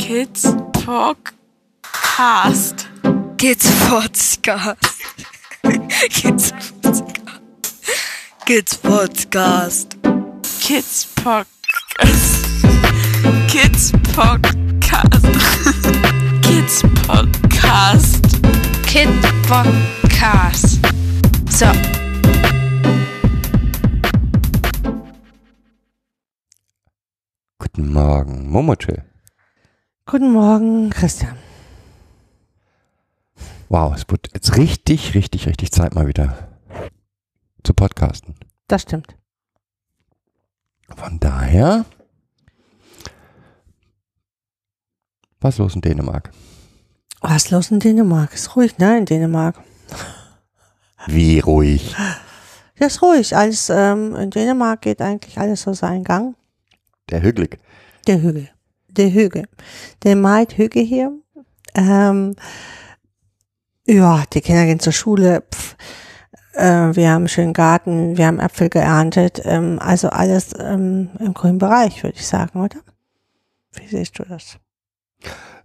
Kids Podcast. Kids Podcast. Kids Podcast. Kids Podcast. Kids Podcast. Kids Podcast. Kids Podcast. Kid Podcast. So. Guten Morgen, Momochill. Guten Morgen, Christian. Wow, es wird jetzt richtig, richtig, richtig Zeit mal wieder zu podcasten. Das stimmt. Von daher, was los in Dänemark? Was los in Dänemark? Ist ruhig, ne, in Dänemark. Wie ruhig. Ja, ist ruhig. Alles, ähm, in Dänemark geht eigentlich alles so seinen Gang. Der Hügelig. Der Hügel. Der Hügel. Der meint Hügel hier. Ähm, ja, die Kinder gehen zur Schule. Pff, äh, wir haben einen schönen Garten. Wir haben Äpfel geerntet. Ähm, also alles ähm, im grünen Bereich, würde ich sagen, oder? Wie siehst du das?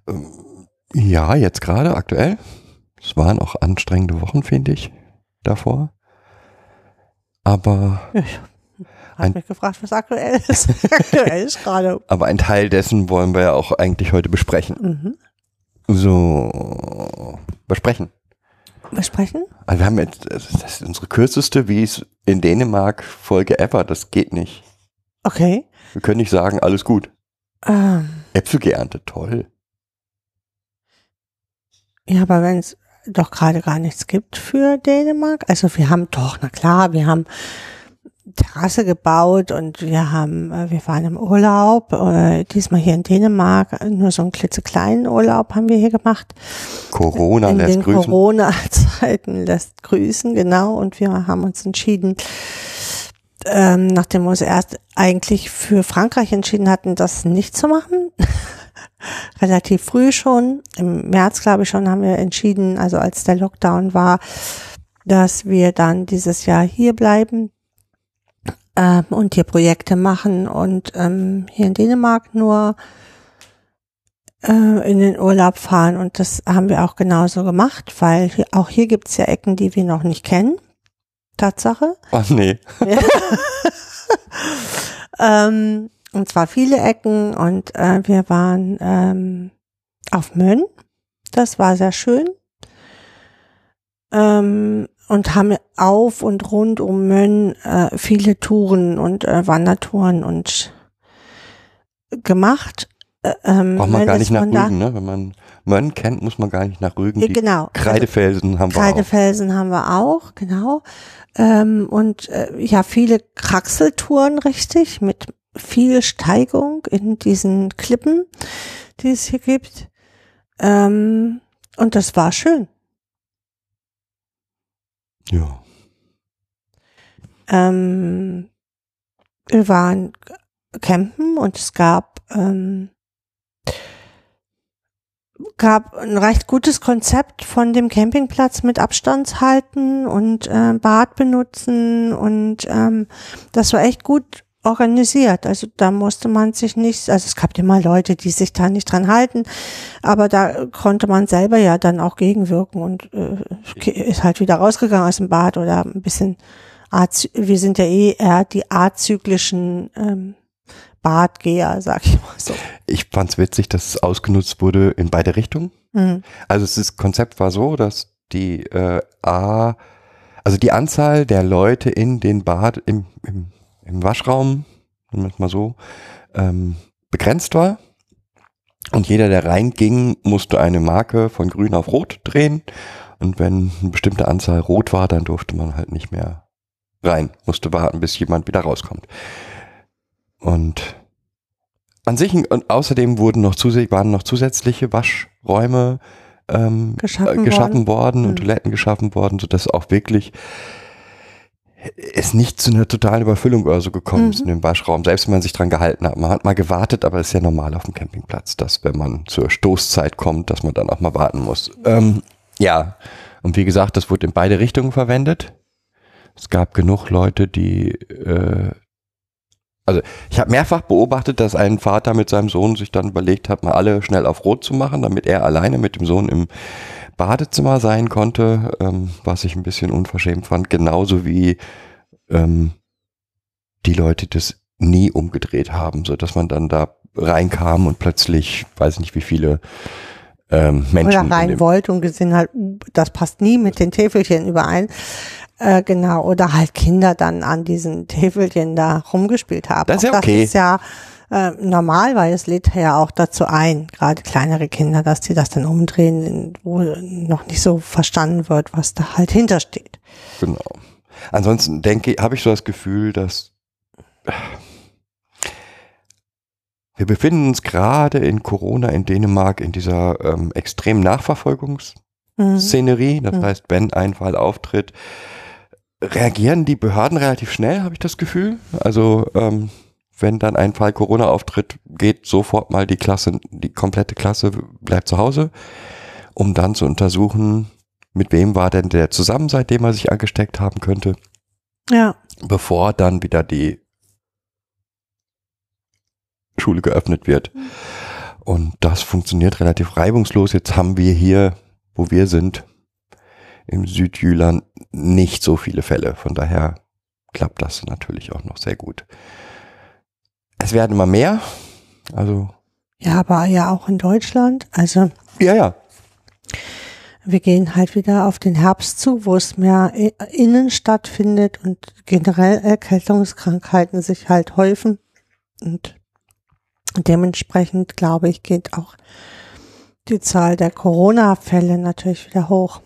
Ähm, Ja, jetzt gerade, aktuell. Es waren auch anstrengende Wochen, finde ich, davor. Aber, Ich Ein- habe mich gefragt, was aktuell ist. aktuell ist gerade. aber ein Teil dessen wollen wir ja auch eigentlich heute besprechen. Mhm. So, besprechen. Besprechen? Also wir haben jetzt, das ist unsere kürzeste, wie es in Dänemark Folge ever. Das geht nicht. Okay. Wir können nicht sagen, alles gut. Ähm, Äpfel geerntet, toll. ja, aber wenn es doch gerade gar nichts gibt für Dänemark, also wir haben doch, na klar, wir haben Terrasse gebaut und wir haben, äh, wir waren im Urlaub, äh, diesmal hier in Dänemark, nur so einen klitzekleinen Urlaub haben wir hier gemacht. Corona in lässt den grüßen. Corona-Zeiten lässt grüßen, genau. Und wir haben uns entschieden, ähm, nachdem wir uns erst eigentlich für Frankreich entschieden hatten, das nicht zu machen. Relativ früh schon, im März glaube ich schon, haben wir entschieden, also als der Lockdown war, dass wir dann dieses Jahr hier bleiben ähm, und hier Projekte machen und ähm, hier in Dänemark nur äh, in den Urlaub fahren und das haben wir auch genauso gemacht, weil hier, auch hier gibt's ja Ecken, die wir noch nicht kennen. Tatsache. Ach nee. ähm, und zwar viele Ecken und äh, wir waren ähm, auf Mönn. Das war sehr schön. Ähm, und haben auf und rund um Mönn äh, viele Touren und äh, Wandertouren und gemacht. Äh, ähm, Braucht man gar nicht nach Rügen, ne? Wenn man Mönn kennt, muss man gar nicht nach Rügen. Ja, genau. Kreidefelsen haben wir auch. Kreidefelsen haben wir auch, genau. Ähm, und äh, ja, viele Kraxeltouren, richtig, mit viel Steigung in diesen Klippen, die es hier gibt. Ähm, und das war schön. Ja. Ähm, wir waren campen und es gab ähm, gab ein recht gutes Konzept von dem Campingplatz mit Abstandshalten und äh, Bad benutzen und ähm, das war echt gut organisiert. Also da musste man sich nicht, also es gab immer Leute, die sich da nicht dran halten, aber da konnte man selber ja dann auch gegenwirken und äh, ist halt wieder rausgegangen aus dem Bad oder ein bisschen wir sind ja eh eher die azyklischen ähm, Badgeher, sag ich mal so. Ich fand's witzig, dass es ausgenutzt wurde in beide Richtungen. Mhm. Also das Konzept war so, dass die äh, A, also die Anzahl der Leute in den Bad, im, im, im Waschraum, mal so, ähm, begrenzt war. Und jeder, der reinging, musste eine Marke von grün auf rot drehen. Und wenn eine bestimmte Anzahl rot war, dann durfte man halt nicht mehr rein. Musste warten, bis jemand wieder rauskommt. Und an sich, und außerdem wurden noch waren noch zusätzliche Waschräume ähm, Geschaffen äh, geschaffen worden, und Mhm. Toiletten geschaffen worden, sodass auch wirklich es nicht zu einer totalen Überfüllung oder so gekommen ist Mhm. in dem Waschraum, selbst wenn man sich dran gehalten hat. Man hat mal gewartet, aber es ist ja normal auf dem Campingplatz, dass wenn man zur Stoßzeit kommt, dass man dann auch mal warten muss. Ähm, ja, und wie gesagt, das wurde in beide Richtungen verwendet. Es gab genug Leute, die äh, Also ich habe mehrfach beobachtet, dass ein Vater mit seinem Sohn sich dann überlegt hat, mal alle schnell auf Rot zu machen, damit er alleine mit dem Sohn im Badezimmer sein konnte, ähm, was ich ein bisschen unverschämt fand, genauso wie ähm, die Leute das nie umgedreht haben, so dass man dann da reinkam und plötzlich, weiß nicht wie viele ähm, Menschen. Oder rein wollte und gesehen halt, uh, das passt nie mit den Täfelchen überein. Äh, genau, oder halt Kinder dann an diesen Täfelchen da rumgespielt haben. Das ist ja okay. Das ist ja äh, normal, weil es lädt ja auch dazu ein, gerade kleinere Kinder, dass die das dann umdrehen, wo noch nicht so verstanden wird, was da halt hintersteht. Genau. Ansonsten denke, habe ich so das Gefühl, dass wir befinden uns gerade in Corona in Dänemark in dieser ähm, extremen Nachverfolgungsszenerie. Mhm. Das Mhm. heißt, wenn ein Fall auftritt, reagieren die Behörden relativ schnell, habe ich das Gefühl. Also ähm, wenn dann ein Fall Corona auftritt, geht sofort mal die Klasse, die komplette Klasse bleibt zu Hause, um dann zu untersuchen, mit wem war denn der zusammen, seitdem er sich angesteckt haben könnte Ja, bevor dann wieder die Schule geöffnet wird. Und das funktioniert relativ reibungslos. Jetzt haben wir hier, wo wir sind, im Südjüland nicht so viele Fälle. Von daher klappt das natürlich auch noch sehr gut. Es werden immer mehr. Also, ja, aber ja auch in Deutschland. Also ja, ja. wir gehen halt wieder auf den Herbst zu, wo es mehr innen stattfindet und generell Erkältungskrankheiten sich halt häufen. Und dementsprechend, glaube ich, geht auch die Zahl der Corona-Fälle natürlich wieder hoch.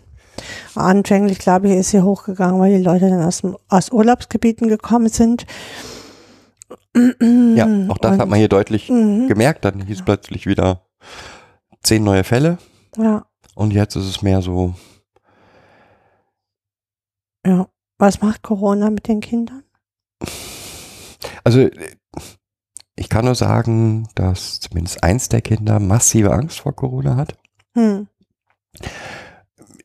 Anfänglich, glaube ich, ist sie hochgegangen, weil die Leute dann aus, aus Urlaubsgebieten gekommen sind. Ja, auch das Und- hat man hier deutlich Mhm. gemerkt. Dann hieß plötzlich wieder zehn neue Fälle. Ja, Und jetzt ist es mehr so, ja. Was macht Corona mit den Kindern? Also ich kann nur sagen, dass zumindest eins der Kinder massive Angst vor Corona hat. Hm.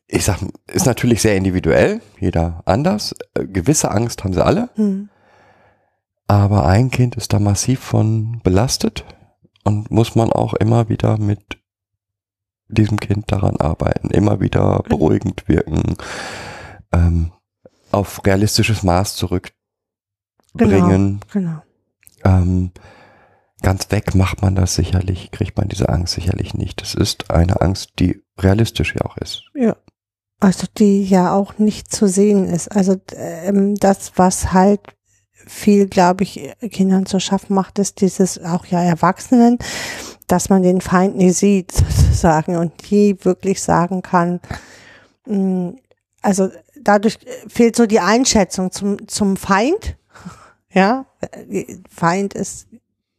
Ich sag, ist natürlich sehr individuell, jeder anders. Äh, Gewisse Angst haben sie alle, Hm. Aber ein Kind ist da massiv von belastet und muss man auch immer wieder mit diesem Kind daran arbeiten, immer wieder beruhigend wirken, ähm, auf realistisches Maß zurückbringen. Genau. Ähm, ganz weg macht man das sicherlich, kriegt man diese Angst sicherlich nicht. Das ist eine Angst, die realistisch ja auch ist. Ja. Also die ja auch nicht zu sehen ist. Also ähm, das, was halt viel, glaube ich, Kindern zu schaffen macht, ist dieses auch ja Erwachsenen, dass man den Feind nie sieht, sozusagen, und nie wirklich sagen kann, mh, also dadurch fehlt so die Einschätzung zum, zum Feind. Ja, Feind ist,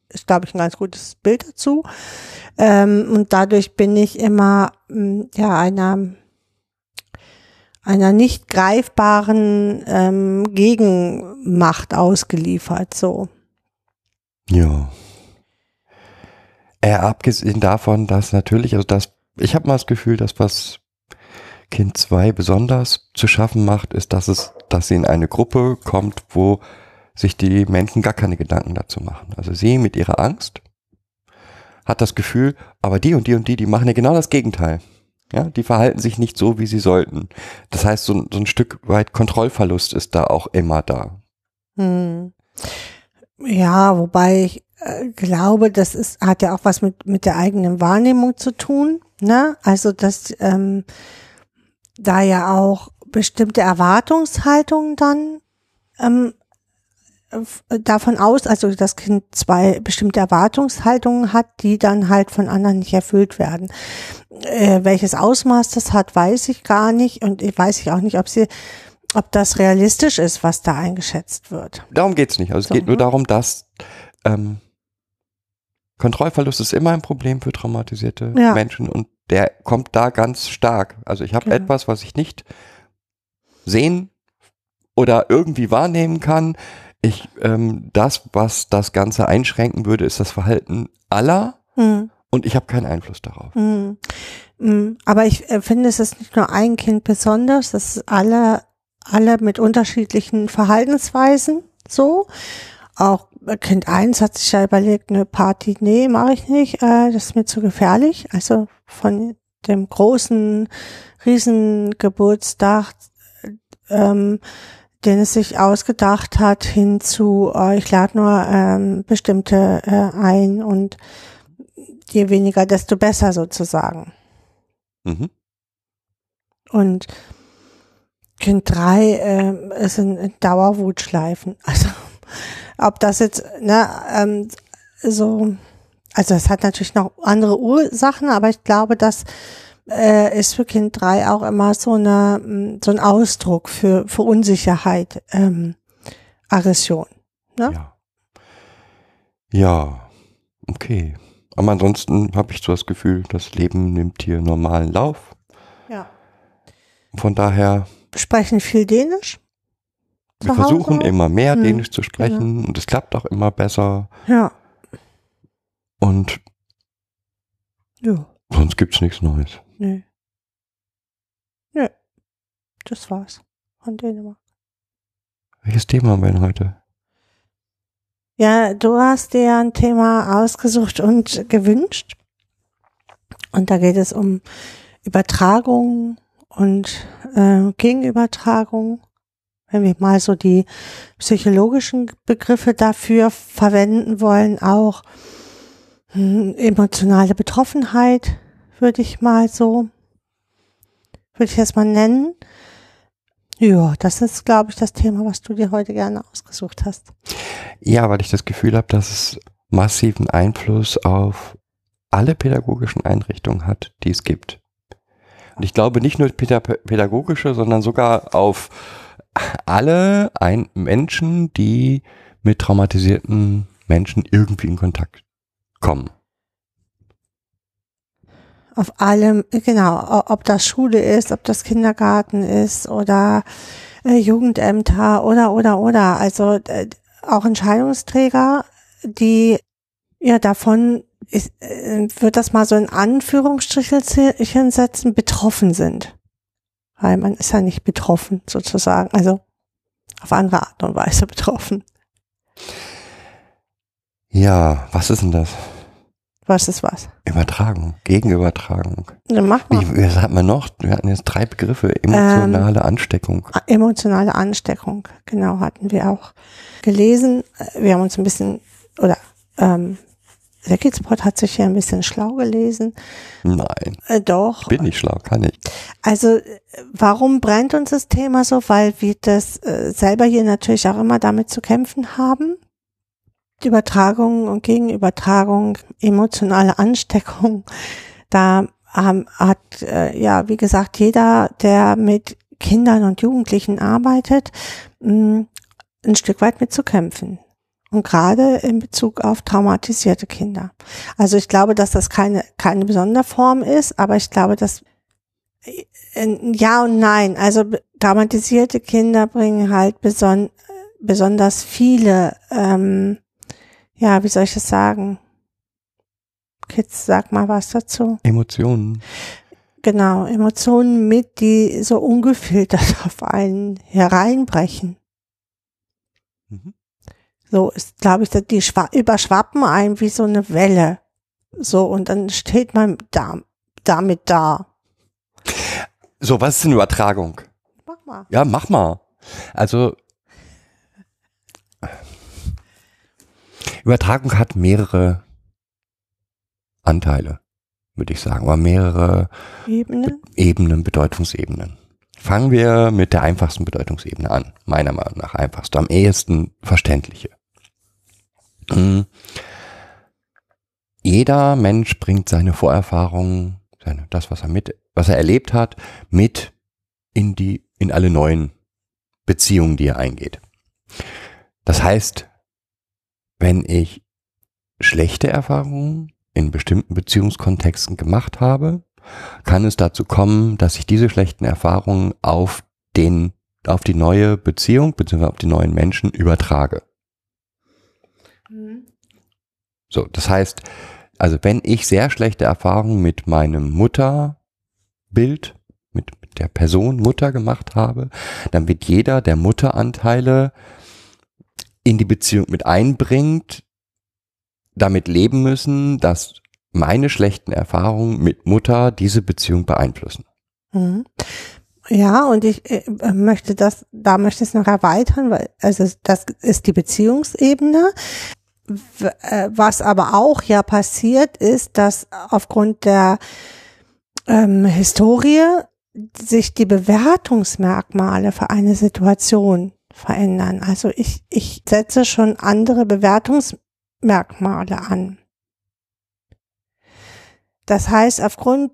ist glaube ich, ein ganz gutes Bild dazu. Ähm, und dadurch bin ich immer, mh, ja, einer, einer nicht greifbaren ähm, Gegenmacht ausgeliefert, so. Ja. Äh, abgesehen davon, dass natürlich, also das, ich habe mal das Gefühl, dass was Kind 2 besonders zu schaffen macht, ist, dass es, dass sie in eine Gruppe kommt, wo sich die Menschen gar keine Gedanken dazu machen. Also sie mit ihrer Angst hat das Gefühl, aber die und die und die, die machen ja genau das Gegenteil. Ja, die verhalten sich nicht so, wie sie sollten. Das heißt, so, ein- so ein Stück weit Kontrollverlust ist da auch immer da. Hm. Ja, wobei ich äh, glaube, das ist, hat ja auch was mit, mit der eigenen Wahrnehmung zu tun. Ne? Also, dass ähm, da ja auch bestimmte Erwartungshaltungen dann ähm, davon aus, also das Kind zwei bestimmte Erwartungshaltungen hat, die dann halt von anderen nicht erfüllt werden. Äh, welches Ausmaß das hat, weiß ich gar nicht und ich weiß ich auch nicht, ob sie, ob das realistisch ist, was da eingeschätzt wird. Darum geht's nicht. Also es So, geht nur ne? darum, dass ähm, Kontrollverlust ist immer ein Problem für traumatisierte Ja. Menschen und der kommt da ganz stark. Also ich habe Genau. etwas, was ich nicht sehen oder irgendwie wahrnehmen kann. Ich ähm, das, was das Ganze einschränken würde, ist das Verhalten aller Hm. und ich habe keinen Einfluss darauf. Hm. Hm. Aber ich äh, finde, es ist nicht nur ein Kind besonders, das ist alle, alle mit unterschiedlichen Verhaltensweisen so. Auch Kind 1 hat sich ja überlegt, eine Party, nee, mache ich nicht, äh, das ist mir zu gefährlich. Also von dem großen Riesengeburtstag, ähm, den es sich ausgedacht hat, hin zu, äh, ich lade nur ähm, bestimmte äh, ein und je weniger, desto besser sozusagen. Mhm. Und Kind 3 äh, ist in, in Dauerwutschleifen. Also ob das jetzt, ne, ähm, so, also es hat natürlich noch andere Ursachen, aber ich glaube, das äh, ist für Kind 3 auch immer so eine, mm, so ein Ausdruck für, für Unsicherheit, ähm, Aggression. Ne? Ja. Ja, okay. Aber ansonsten habe ich so das Gefühl, das Leben nimmt hier normalen Lauf. Ja. Von daher, Sprechen viel Dänisch? wir Hause? versuchen immer mehr Hm, Dänisch zu sprechen und es klappt auch immer besser. Ja. Und Ja. sonst gibt's nichts Neues. Nö. Nö. Das war's. Von Dänemark. Welches Thema haben wir denn heute? Ja, du hast dir ein Thema ausgesucht und gewünscht. Und da geht es um Übertragung und äh, Gegenübertragung. Wenn wir mal so die psychologischen Begriffe dafür verwenden wollen, auch hm, emotionale Betroffenheit, würde ich mal so, würde ich das mal nennen. Ja, das ist, glaube ich, das Thema, was du dir heute gerne ausgesucht hast. Ja, weil ich das Gefühl habe, dass es massiven Einfluss auf alle pädagogischen Einrichtungen hat, die es gibt. Und ich glaube nicht nur päda- pädagogische, sondern sogar auf alle ein Menschen, die mit traumatisierten Menschen irgendwie in Kontakt kommen. Auf allem, genau, ob das Schule ist, ob das Kindergarten ist oder äh, Jugendämter oder, oder, oder. Also äh, auch Entscheidungsträger, die ja davon, ist, äh, wird das mal so in Anführungsstrichelchen setzen, betroffen sind. Weil man ist ja nicht betroffen sozusagen, also auf andere Art und Weise betroffen. Ja, was ist denn das? Was ist was? Übertragung, Gegenübertragung. Dann mach mal. Wie, was hat man noch? Wir hatten jetzt drei Begriffe. Emotionale Ansteckung. Emotionale Ansteckung, genau, hatten wir auch gelesen. Wir haben uns ein bisschen, oder ähm, der Kidspot hat sich hier ein bisschen schlau gelesen. Nein, Äh, doch. bin ich schlau, kann ich. Also äh, warum brennt uns das Thema so? Weil wir das äh, selber hier natürlich auch immer damit zu kämpfen haben. Übertragung und Gegenübertragung, emotionale Ansteckung. Da ähm, hat, äh, ja, wie gesagt, jeder, der mit Kindern und Jugendlichen arbeitet, mh, ein Stück weit mit zu kämpfen. Und gerade in Bezug auf traumatisierte Kinder. Also ich glaube, dass das keine, keine Sonderform ist, aber ich glaube, dass äh, ja und nein. Also traumatisierte Kinder bringen halt beson besonders viele, ähm, ja, wie soll ich das sagen? Kids, sag mal was dazu. Emotionen. Genau, Emotionen mit, die so ungefiltert auf einen hereinbrechen. Mhm. So ist, glaube ich, die schwa überschwappen einen wie so eine Welle. So, und dann steht man da, damit da. So, was ist denn Übertragung? Mach mal. Ja, mach mal. Also Übertragung hat mehrere Anteile, würde ich sagen, oder mehrere Ebene. Ebenen, Bedeutungsebenen. Fangen wir mit der einfachsten Bedeutungsebene an, meiner Meinung nach einfachste, am ehesten verständliche. Hm. Jeder Mensch bringt seine Vorerfahrungen, seine, das, was er mit, was er erlebt hat, mit in die, in alle neuen Beziehungen, die er eingeht. Das heißt, wenn ich schlechte Erfahrungen in bestimmten Beziehungskontexten gemacht habe, kann es dazu kommen, dass ich diese schlechten Erfahrungen auf den, auf die neue Beziehung bzw. auf die neuen Menschen übertrage. So, das heißt, also wenn ich sehr schlechte Erfahrungen mit meinem Mutterbild, mit, mit der Person Mutter gemacht habe, dann wird jeder der Mutteranteile in die Beziehung mit einbringt, damit leben müssen, dass meine schlechten Erfahrungen mit Mutter diese Beziehung beeinflussen. Mhm. Ja, und ich äh, möchte das, da möchte ich es noch erweitern, weil also das ist die Beziehungsebene. Äh, Was aber auch ja passiert ist, dass aufgrund der ähm, Historie sich die Bewertungsmerkmale für eine Situation verändern. Also ich, ich setze schon andere Bewertungsmerkmale an. Das heißt, aufgrund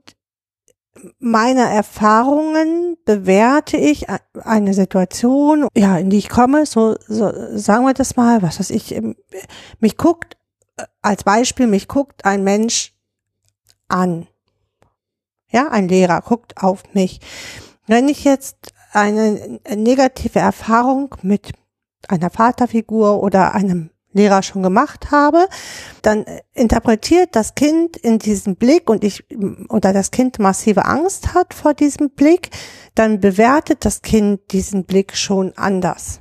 meiner Erfahrungen bewerte ich eine Situation, ja, in die ich komme, so, so sagen wir das mal, was weiß ich, ähm, mich guckt, äh, als Beispiel, mich guckt ein Mensch an. Ja, ein Lehrer guckt auf mich. Wenn ich jetzt eine negative Erfahrung mit einer Vaterfigur oder einem Lehrer schon gemacht habe, dann interpretiert das Kind in diesem Blick und ich oder das Kind massive Angst hat vor diesem Blick, dann bewertet das Kind diesen Blick schon anders.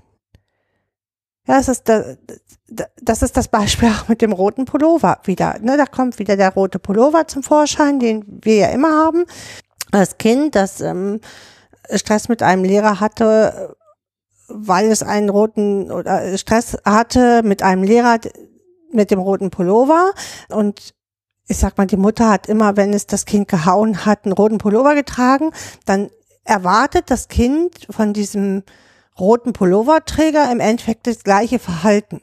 Ja, das ist, da, das ist das Beispiel auch mit dem roten Pullover wieder. Ne, da kommt wieder der rote Pullover zum Vorschein, den wir ja immer haben. Das Kind, das ähm, Stress mit einem Lehrer hatte, weil es einen roten oder Stress hatte mit einem Lehrer mit dem roten Pullover und ich sag mal, die Mutter hat immer, wenn es das Kind gehauen hat, einen roten Pullover getragen, dann erwartet das Kind von diesem roten Pulloverträger im Endeffekt das gleiche Verhalten,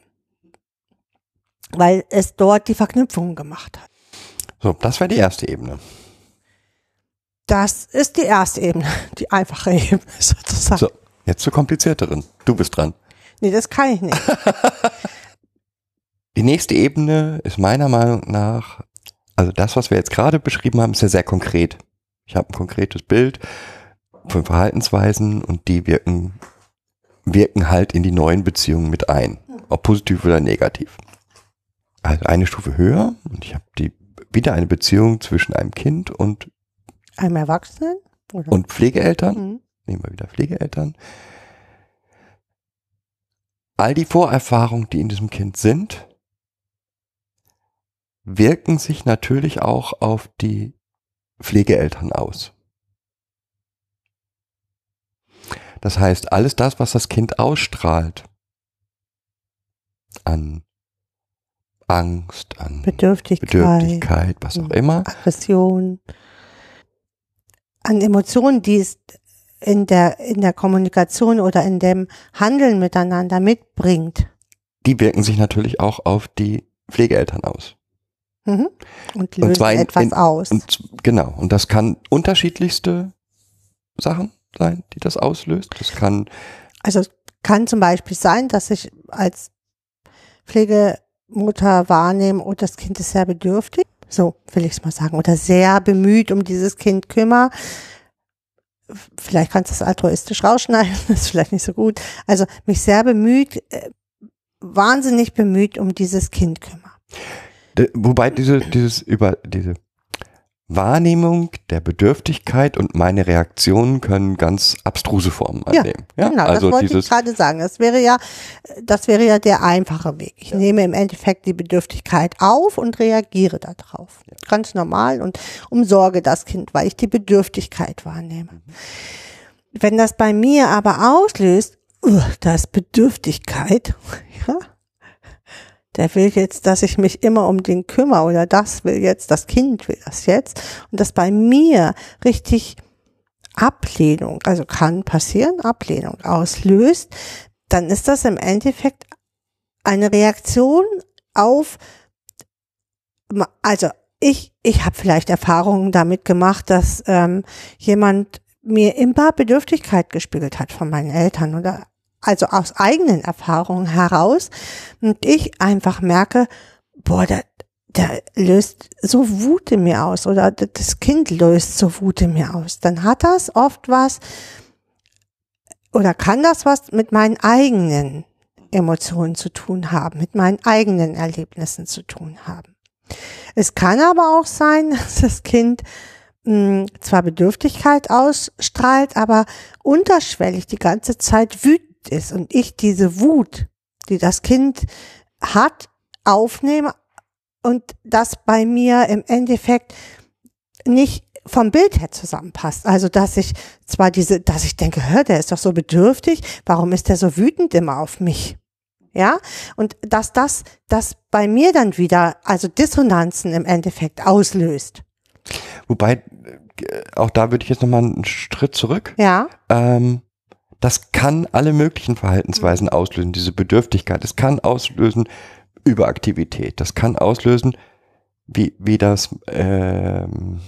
weil es dort die Verknüpfungen gemacht hat. So, das wäre die erste Ebene. Das ist die erste Ebene, die einfache Ebene sozusagen. So, jetzt zur komplizierteren. Du bist dran. Nee, das kann ich nicht. Die nächste Ebene ist meiner Meinung nach, also das, was wir jetzt gerade beschrieben haben, ist ja sehr konkret. Ich habe ein konkretes Bild von Verhaltensweisen und die wirken, wirken halt in die neuen Beziehungen mit ein. Ob positiv oder negativ. Also eine Stufe höher und ich habe die wieder eine Beziehung zwischen einem Kind und, Einem Erwachsenen? Oder? und Pflegeeltern. Mhm. Nehmen wir wieder Pflegeeltern. All die Vorerfahrungen, die in diesem Kind sind, wirken sich natürlich auch auf die Pflegeeltern aus. Das heißt, alles das, was das Kind ausstrahlt, an Angst, an Bedürftigkeit, Bedürftigkeit, was auch immer, Aggression, an Emotionen, die es in der, in der Kommunikation oder in dem Handeln miteinander mitbringt. die wirken sich natürlich auch auf die Pflegeeltern aus. Mhm. Und lösen zwar in- etwas in- aus. Und genau, und das kann unterschiedlichste Sachen sein, die das auslöst. Das kann, Also es kann zum Beispiel sein, dass ich als Pflegemutter wahrnehme, oh, das Kind ist sehr bedürftig. So will ich es mal sagen. Oder sehr bemüht um dieses Kind kümmere. Vielleicht kannst du es altruistisch rausschneiden, das ist vielleicht nicht so gut. Also mich sehr bemüht, äh, wahnsinnig bemüht um dieses Kind kümmere. wobei diese, dieses über diese Wahrnehmung der Bedürftigkeit und meine Reaktionen können ganz abstruse Formen Ja, annehmen. Ja, genau, also das wollte ich gerade sagen. Das wäre ja, das wäre ja der einfache Weg. Ich nehme im Endeffekt die Bedürftigkeit auf und reagiere darauf. Ganz normal und umsorge das Kind, weil ich die Bedürftigkeit wahrnehme. Mhm. Wenn das bei mir aber auslöst, uh, da ist Bedürftigkeit, ja, der will jetzt, dass ich mich immer um den kümmere oder das will jetzt, das Kind will das jetzt. Und das bei mir richtig Ablehnung, also kann passieren, Ablehnung auslöst, dann ist das im Endeffekt eine Reaktion auf, also ich, ich habe vielleicht Erfahrungen damit gemacht, dass ähm, jemand mir immer Bedürftigkeit gespiegelt hat von meinen Eltern oder also aus eigenen Erfahrungen heraus und ich einfach merke, boah, der, der löst so Wut in mir aus oder das Kind löst so Wut in mir aus, dann hat das oft was oder kann das was mit meinen eigenen Emotionen zu tun haben, mit meinen eigenen Erlebnissen zu tun haben. Es kann aber auch sein, dass das Kind mh, zwar Bedürftigkeit ausstrahlt, aber unterschwellig die ganze Zeit wütend ist und ich diese Wut die das Kind hat, aufnehme und das bei mir im Endeffekt nicht vom Bild her zusammenpasst. Also, dass ich zwar diese, dass ich denke, hör, der ist doch so bedürftig, warum ist der so wütend immer auf mich? Ja, und dass das, das bei mir dann wieder, also Dissonanzen im Endeffekt auslöst. Wobei, äh, auch da würde ich jetzt nochmal einen Schritt zurück. Ja, Ähm, das kann alle möglichen Verhaltensweisen auslösen, diese Bedürftigkeit. Es kann auslösen Überaktivität. Das kann auslösen, wie, wie das ähm,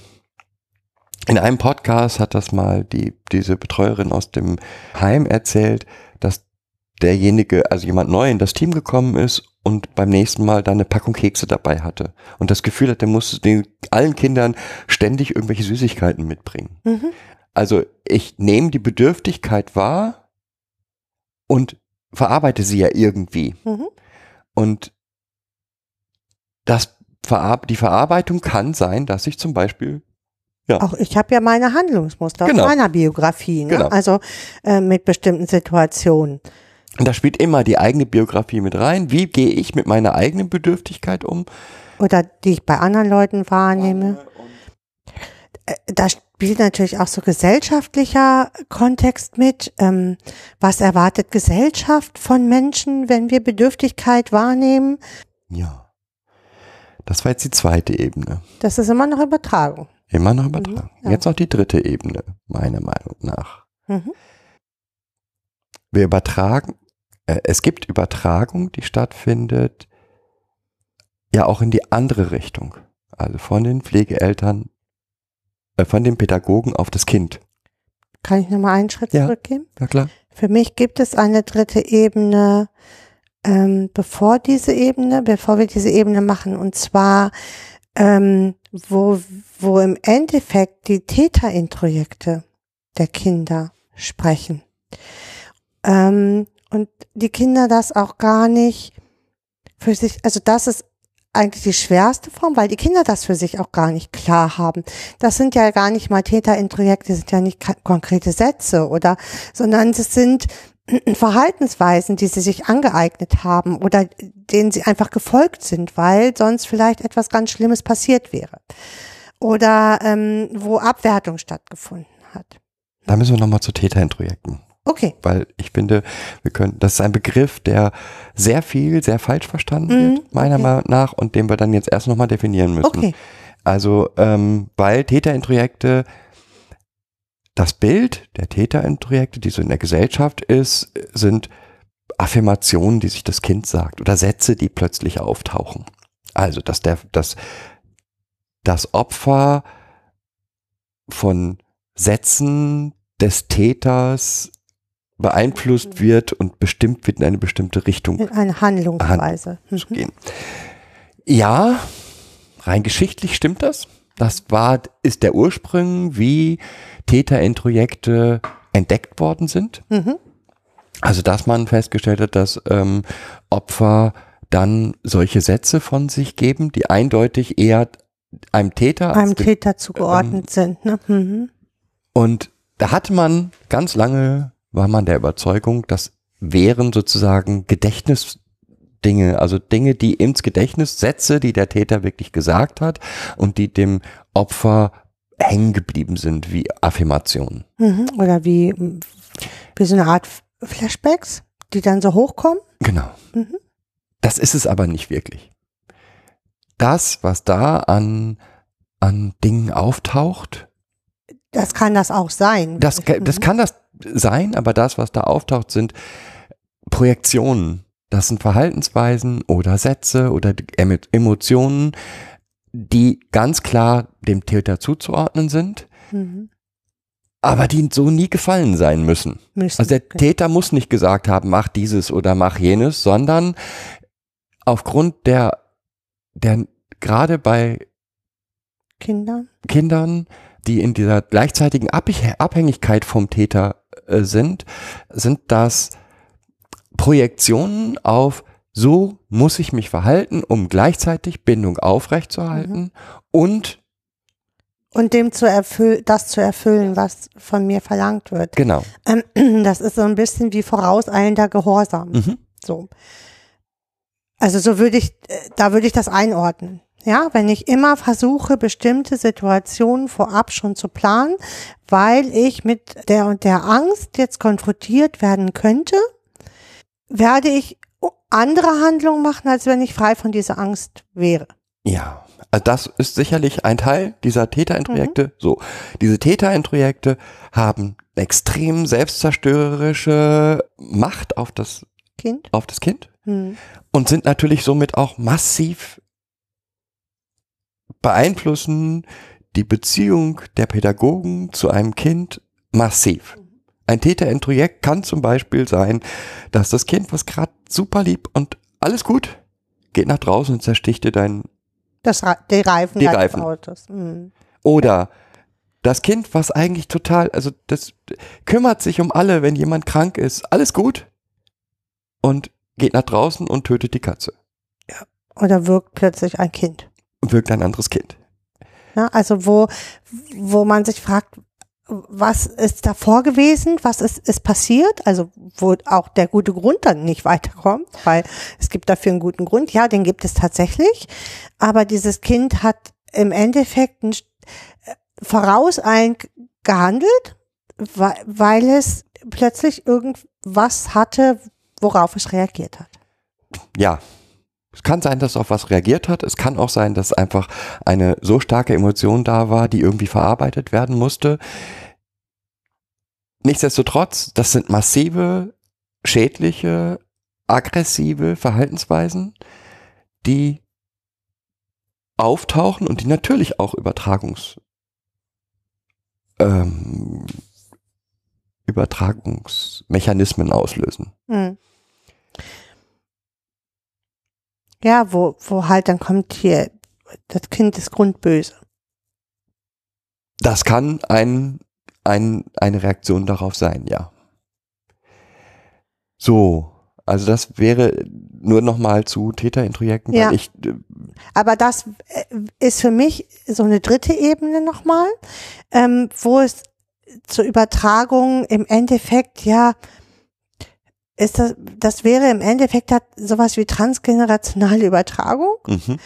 in einem Podcast hat das mal die, diese Betreuerin aus dem Heim erzählt, dass derjenige, also jemand neu in das Team gekommen ist und beim nächsten Mal dann eine Packung Kekse dabei hatte und das Gefühl hat, der muss den allen Kindern ständig irgendwelche Süßigkeiten mitbringen. mhm. Also ich nehme die Bedürftigkeit wahr und verarbeite sie ja irgendwie. Mhm. Und das die Verarbeitung kann sein, dass ich zum Beispiel auch ich habe ja meine Handlungsmuster Genau. aus meiner Biografie, ne? Genau. also äh, mit bestimmten Situationen. Und da spielt immer die eigene Biografie mit rein. Wie gehe ich mit meiner eigenen Bedürftigkeit um? oder die ich bei anderen Leuten wahrnehme. Äh, Da spielt natürlich auch so gesellschaftlicher Kontext mit. Ähm, was erwartet Gesellschaft von Menschen, wenn wir Bedürftigkeit wahrnehmen? Ja. Das war jetzt die zweite Ebene. Das ist immer noch Übertragung. Immer noch übertragen. ja. Jetzt noch die dritte Ebene, meiner Meinung nach. Mhm. Wir übertragen, äh, es gibt Übertragung, die stattfindet, ja auch in die andere Richtung. Also von den Pflegeeltern, von den Pädagogen auf das Kind. Kann ich nochmal einen Schritt Ja. zurückgehen? Ja klar. Für mich gibt es eine dritte Ebene, ähm, bevor diese Ebene, bevor wir diese Ebene machen, und zwar, ähm, wo, wo im Endeffekt die Täterintrojekte der Kinder sprechen. Ähm, und die Kinder das auch gar nicht für sich, also das ist eigentlich die schwerste Form, weil die Kinder das für sich auch gar nicht klar haben. Das sind ja gar nicht mal Täterintrojekte, sind ja nicht konkrete Sätze oder, sondern es sind Verhaltensweisen, die sie sich angeeignet haben oder denen sie einfach gefolgt sind, weil sonst vielleicht etwas ganz Schlimmes passiert wäre. Oder ähm, wo Abwertung stattgefunden hat. Da müssen wir nochmal zu Täterintrojekten. Okay. Weil ich finde, wir können, das ist ein Begriff, der sehr viel, sehr falsch verstanden Mhm, wird, meiner okay. Meinung nach, und den wir dann jetzt erst nochmal definieren müssen. Okay. Also, ähm, weil Täterintrojekte, das Bild der Täterintrojekte, die so in der Gesellschaft ist, sind Affirmationen, die sich das Kind sagt oder Sätze, die plötzlich auftauchen. Also, dass der, dass das Opfer von Sätzen des Täters beeinflusst wird und bestimmt wird in eine bestimmte Richtung In eine Handlungsweise. zu Mhm. gehen. Ja, rein geschichtlich stimmt das. Das war, ist der Ursprung, wie Täterintrojekte entdeckt worden sind. Mhm. Also, dass man festgestellt hat, dass ähm, Opfer dann solche Sätze von sich geben, die eindeutig eher einem Täter Einem Täter zugeordnet sind. Ne? Mhm. und da hatte man ganz lange, war man der Überzeugung, das wären sozusagen Gedächtnisdinge, also Dinge, die ins Gedächtnis, Sätze, die der Täter wirklich gesagt hat und die dem Opfer hängen geblieben sind, wie Affirmationen. Mhm. Oder wie, wie so eine Art Flashbacks, die dann so hochkommen. Genau. Mhm. Das ist es aber nicht wirklich. Das, was da an, an Dingen auftaucht, Das kann das auch sein. Das, das Mhm. kann das sein, aber das, was da auftaucht, sind Projektionen. Das sind Verhaltensweisen oder Sätze oder Emotionen, die ganz klar dem Täter zuzuordnen sind, Mhm. aber die so nie gefallen sein müssen. Müssen. Also der Genau. Täter muss nicht gesagt haben, mach dieses oder mach jenes, sondern aufgrund der, der gerade bei Kinder. Kindern, die in dieser gleichzeitigen Abhäng- Abhängigkeit vom Täter äh, sind, sind das Projektionen auf, so muss ich mich verhalten, um gleichzeitig Bindung aufrechtzuerhalten und Und dem zu erfüllen, das zu erfüllen, was von mir verlangt wird. genau. Ähm, Das ist so ein bisschen wie vorauseilender Gehorsam. Mhm. So. Also so würde ich, äh, da würde ich das einordnen. Ja, wenn ich immer versuche, bestimmte Situationen vorab schon zu planen, weil ich mit der und der Angst jetzt konfrontiert werden könnte, werde ich andere Handlungen machen, als wenn ich frei von dieser Angst wäre. Ja, also das ist sicherlich ein Teil dieser Täterintrojekte. So, diese Täterintrojekte haben extrem selbstzerstörerische Macht auf das, Kind? auf das Kind Hm. und sind natürlich somit auch massiv beeinflussen die Beziehung der Pädagogen zu einem Kind massiv. Ein Täterintrojekt kann zum Beispiel sein, dass das Kind, was gerade super lieb und alles gut, geht nach draußen und zersticht dir dein Das, die Reifen Die Reifen. Autos. Hm. Oder das Kind, was eigentlich total, also das kümmert sich um alle, wenn jemand krank ist, alles gut und geht nach draußen und tötet die Katze Oder wirkt plötzlich ein Kind. Wirkt ein anderes Kind. Ja, also wo, wo man sich fragt, was ist davor gewesen, was ist, ist passiert, also wo auch der gute Grund dann nicht weiterkommt, weil es gibt dafür einen guten Grund, ja, den gibt es tatsächlich, aber dieses Kind hat im Endeffekt ein, äh, voraus ein gehandelt, weil, weil es plötzlich irgendwas hatte, worauf es reagiert hat. Ja. Es kann sein, dass es auf was reagiert hat. Es kann auch sein, dass einfach eine so starke Emotion da war, die irgendwie verarbeitet werden musste. Nichtsdestotrotz, das sind massive, schädliche, aggressive Verhaltensweisen, die auftauchen und die natürlich auch Übertragungs, ähm, Übertragungsmechanismen auslösen. Hm. Ja, wo, wo halt dann kommt hier, das Kind ist grundböse. Das kann ein, ein, eine Reaktion darauf sein, ja. So, also das wäre nur nochmal zu Täterintrojekten, Ja. ich, äh, Aber das äh, ist für mich so eine dritte Ebene nochmal, ähm, wo es zur Übertragung im Endeffekt ja ist das, das wäre im Endeffekt hat sowas wie transgenerationale Übertragung, mhm,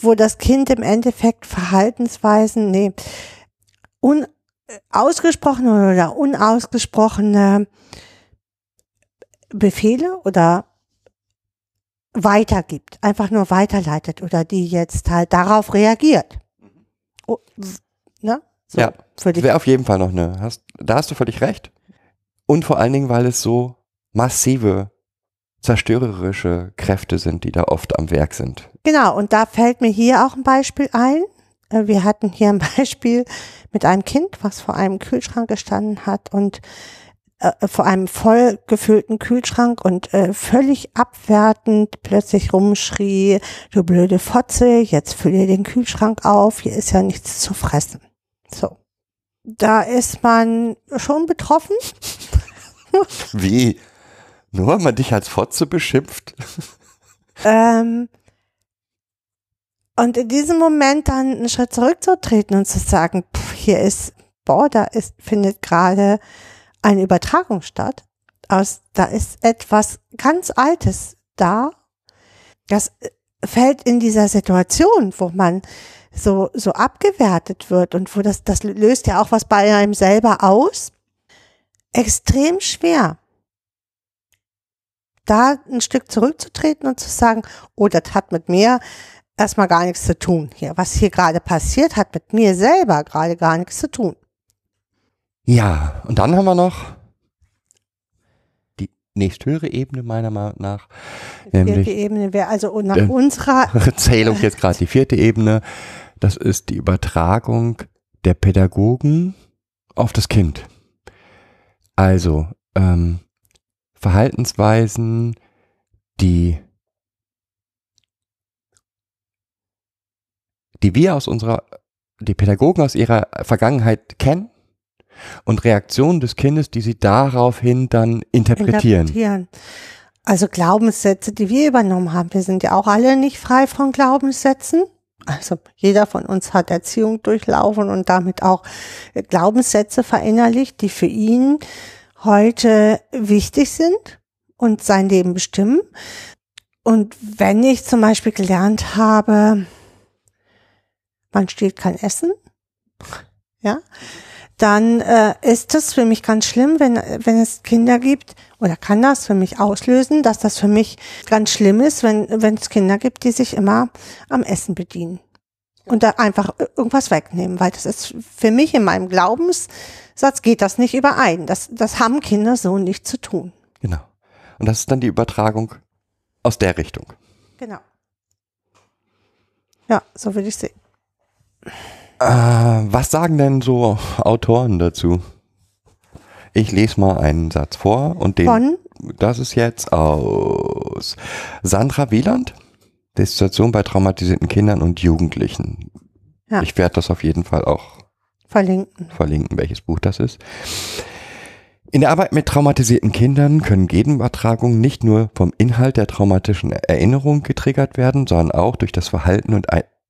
wo das Kind im Endeffekt Verhaltensweisen, nee, un, ausgesprochene oder unausgesprochene Befehle oder weitergibt, einfach nur weiterleitet oder die jetzt halt darauf reagiert. Oh, ne? So, Ja, wäre auf jeden Fall noch eine, hast, da hast du völlig recht. Und vor allen Dingen, weil es so massive, zerstörerische Kräfte sind, die da oft am Werk sind. Genau, und da fällt mir hier auch ein Beispiel ein. Äh, Wir hatten hier ein Beispiel mit einem Kind, was vor einem Kühlschrank gestanden hat und äh, vor einem voll gefüllten Kühlschrank und äh, völlig abwertend plötzlich rumschrie, du blöde Fotze, jetzt füll dir den Kühlschrank auf, hier ist ja nichts zu fressen. So. Da ist man schon betroffen. Wie? Nur weil man dich als Fotze beschimpft? Ähm, und in diesem Moment dann einen Schritt zurückzutreten und zu sagen, pff, hier ist, boah, da ist, findet gerade eine Übertragung statt. Aus, da ist etwas ganz Altes da. Das äh, fällt in dieser Situation, wo man so, so abgewertet wird und wo das, das löst ja auch was bei einem selber aus. Extrem schwer da ein Stück zurückzutreten und zu sagen, oh, das hat mit mir erstmal gar nichts zu tun hier. Was hier gerade passiert, hat mit mir selber gerade gar nichts zu tun. Ja, und dann haben wir noch die nächsthöhere Ebene meiner Meinung nach, Vierte nämlich Ebene wäre also nach Äh. unserer, Zählung jetzt gerade die vierte Ebene. Das ist die Übertragung der Pädagogen auf das Kind. Also ähm, Verhaltensweisen, die die wir aus unserer, die Pädagogen aus ihrer Vergangenheit kennen und Reaktionen des Kindes, die sie daraufhin dann interpretieren. interpretieren. Also Glaubenssätze, die wir übernommen haben. Wir sind ja auch alle nicht frei von Glaubenssätzen. Also jeder von uns hat Erziehung durchlaufen und damit auch Glaubenssätze verinnerlicht, die für ihn heute wichtig sind und sein Leben bestimmen. Und wenn ich zum Beispiel gelernt habe, man stiehlt kein Essen, ja, dann äh, ist es für mich ganz schlimm, wenn, wenn es Kinder gibt, oder kann das für mich auslösen, dass das für mich ganz schlimm ist, wenn, wenn es Kinder gibt, die sich immer am Essen bedienen. Und da einfach irgendwas wegnehmen, weil das ist für mich in meinem Glaubenssatz geht das nicht überein. Das, das haben Kinder so nicht zu tun. Genau. Und das ist dann die Übertragung aus der Richtung. Genau. Ja, so würde ich sehen. Äh, was sagen denn so Autoren dazu? Ich lese mal einen Satz vor und den, Von? das ist jetzt aus Sandra Wieland, die Situation bei traumatisierten Kindern und Jugendlichen. Ja. Ich werde das auf jeden Fall auch Verlinken. verlinken, welches Buch das ist. In der Arbeit mit traumatisierten Kindern können Genübertragungen nicht nur vom Inhalt der traumatischen Erinnerung getriggert werden, sondern auch durch das Verhalten und,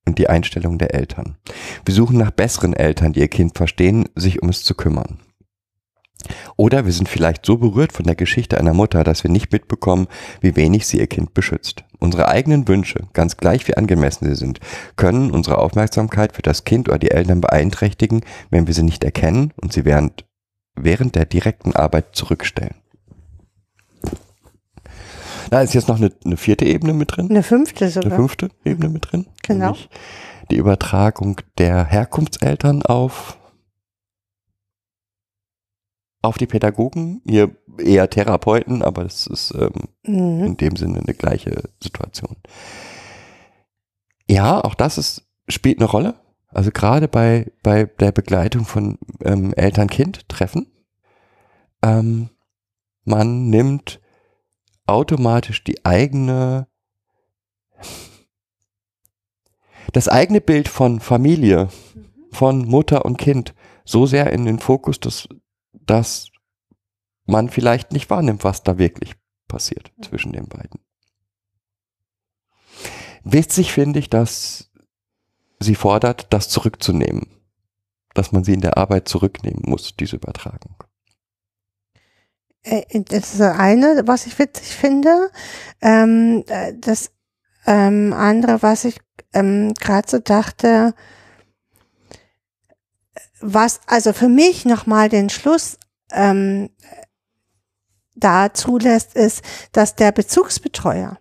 und die Einstellung der Eltern. Wir suchen nach besseren Eltern, die ihr Kind verstehen, sich um es zu kümmern. Oder wir sind vielleicht so berührt von der Geschichte einer Mutter, dass wir nicht mitbekommen, wie wenig sie ihr Kind beschützt. Unsere eigenen Wünsche, ganz gleich wie angemessen sie sind, können unsere Aufmerksamkeit für das Kind oder die Eltern beeinträchtigen, wenn wir sie nicht erkennen und sie während, während der direkten Arbeit zurückstellen. Da ist jetzt noch eine, eine vierte Ebene mit drin, Eine fünfte eine sogar. fünfte Ebene mit drin. Genau. Die Übertragung der Herkunftseltern auf auf die Pädagogen, hier eher Therapeuten, aber das ist ähm, Mhm. in dem Sinne eine gleiche Situation. Ja, auch das ist, spielt eine Rolle. Also gerade bei, bei der Begleitung von ähm, Eltern-Kind-Treffen. Ähm, man nimmt automatisch die eigene, das eigene Bild von Familie, von Mutter und Kind so sehr in den Fokus, dass, dass man vielleicht nicht wahrnimmt, was da wirklich passiert zwischen den beiden. Witzig finde ich, dass sie fordert, das zurückzunehmen. Dass man sie in der Arbeit zurücknehmen muss, diese Übertragung. Äh, Das ist das eine, was ich witzig finde. Ähm, äh, das ähm, andere, was ich ähm, gerade so dachte, was also für mich nochmal den Schluss ähm, da zulässt, ist, dass der Bezugsbetreuer,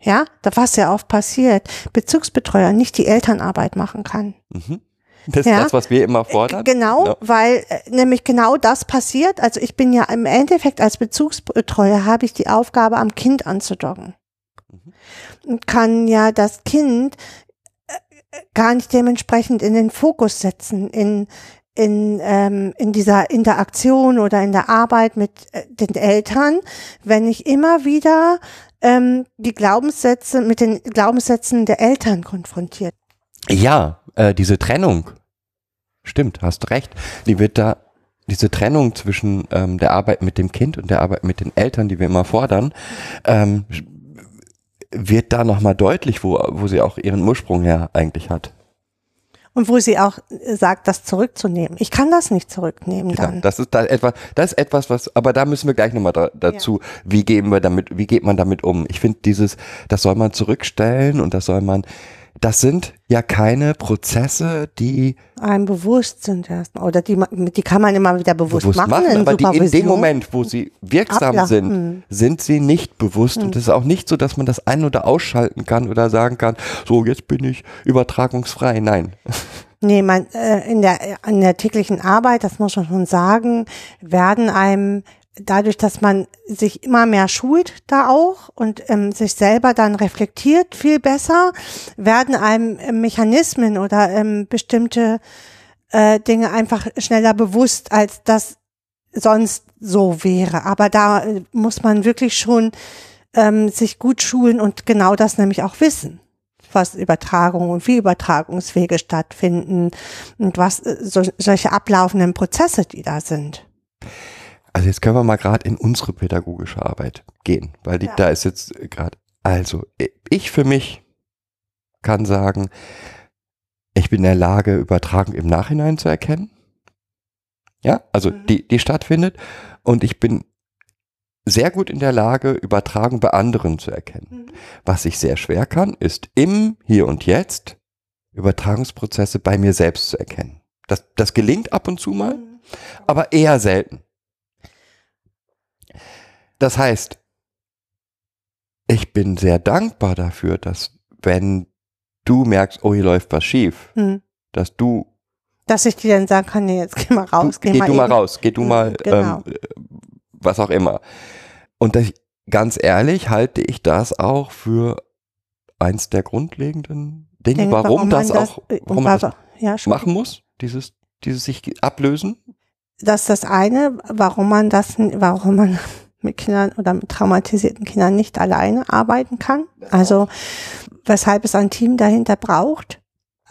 ja, da was ja oft passiert, Bezugsbetreuer nicht die Elternarbeit machen kann. Mhm. Das Ja. ist das, was wir immer fordern. Genau, Ja. weil äh, nämlich genau das passiert. Also ich bin ja im Endeffekt als Bezugsbetreuer habe ich die Aufgabe, am Kind anzudocken. Und kann ja das Kind äh, gar nicht dementsprechend in den Fokus setzen, in, in, ähm, in dieser Interaktion oder in der Arbeit mit äh, den Eltern, wenn ich immer wieder ähm, die Glaubenssätze mit den Glaubenssätzen der Eltern konfrontiert. Ja, äh, diese Trennung. Stimmt, hast recht. Die wird da, diese Trennung zwischen ähm, der Arbeit mit dem Kind und der Arbeit mit den Eltern, die wir immer fordern, ähm, wird da nochmal deutlich, wo, wo sie auch ihren Ursprung her eigentlich hat. Und wo sie auch äh, sagt, das zurückzunehmen. Ich kann das nicht zurücknehmen Genau, dann. das ist da etwas, das ist etwas, was, aber da müssen wir gleich nochmal da, dazu, wie gehen wir damit, wie geht man damit um? Ich finde dieses, das soll man zurückstellen und das soll man, das sind ja keine Prozesse, die Einem bewusst sind erstmal. Oder die, die kann man immer wieder bewusst, bewusst machen. machen, in aber die in dem. Moment, wo sie wirksam Abla- sind, hm. sind sie nicht bewusst. Und es ist auch nicht so, dass man das ein- oder ausschalten kann oder sagen kann, so jetzt bin ich übertragungsfrei. Nein. Nee, man, äh, in der, in der täglichen Arbeit, das muss man schon sagen, werden einem dadurch, dass man sich immer mehr schult da auch und ähm, sich selber dann reflektiert viel besser, werden einem ähm, Mechanismen oder ähm, bestimmte äh, Dinge einfach schneller bewusst, als das sonst so wäre. Aber da äh, muss man wirklich schon ähm, sich gut schulen und genau das nämlich auch wissen was Übertragung und wie Übertragungswege stattfinden und was äh, so, solche ablaufenden Prozesse, die da sind. Also jetzt können wir mal gerade in unsere pädagogische Arbeit gehen, weil die, Ja. da ist jetzt gerade, also ich für mich kann sagen, ich bin in der Lage, Übertragung im Nachhinein zu erkennen. Ja, also Mhm. die, die stattfindet und ich bin sehr gut in der Lage, Übertragung bei anderen zu erkennen. Was ich sehr schwer kann, ist im Hier und Jetzt Übertragungsprozesse bei mir selbst zu erkennen. Das, das gelingt ab und zu mal, aber eher selten. Das heißt, ich bin sehr dankbar dafür, dass wenn du merkst, oh, hier läuft was schief, Hm. dass du, Dass ich dir dann sagen kann, nee, jetzt geh mal raus, du geh geh mal du mal eben. raus, geh du Mhm, mal, genau. ähm, was auch immer. Und das, ganz ehrlich halte ich das auch für eins der grundlegenden Dinge, Denke, warum, das man auch, äh, warum man das ja, machen muss, dieses, dieses sich ablösen. Das ist das eine, warum man das, warum man mit Kindern oder mit traumatisierten Kindern nicht alleine arbeiten kann. Also, weshalb es ein Team dahinter braucht.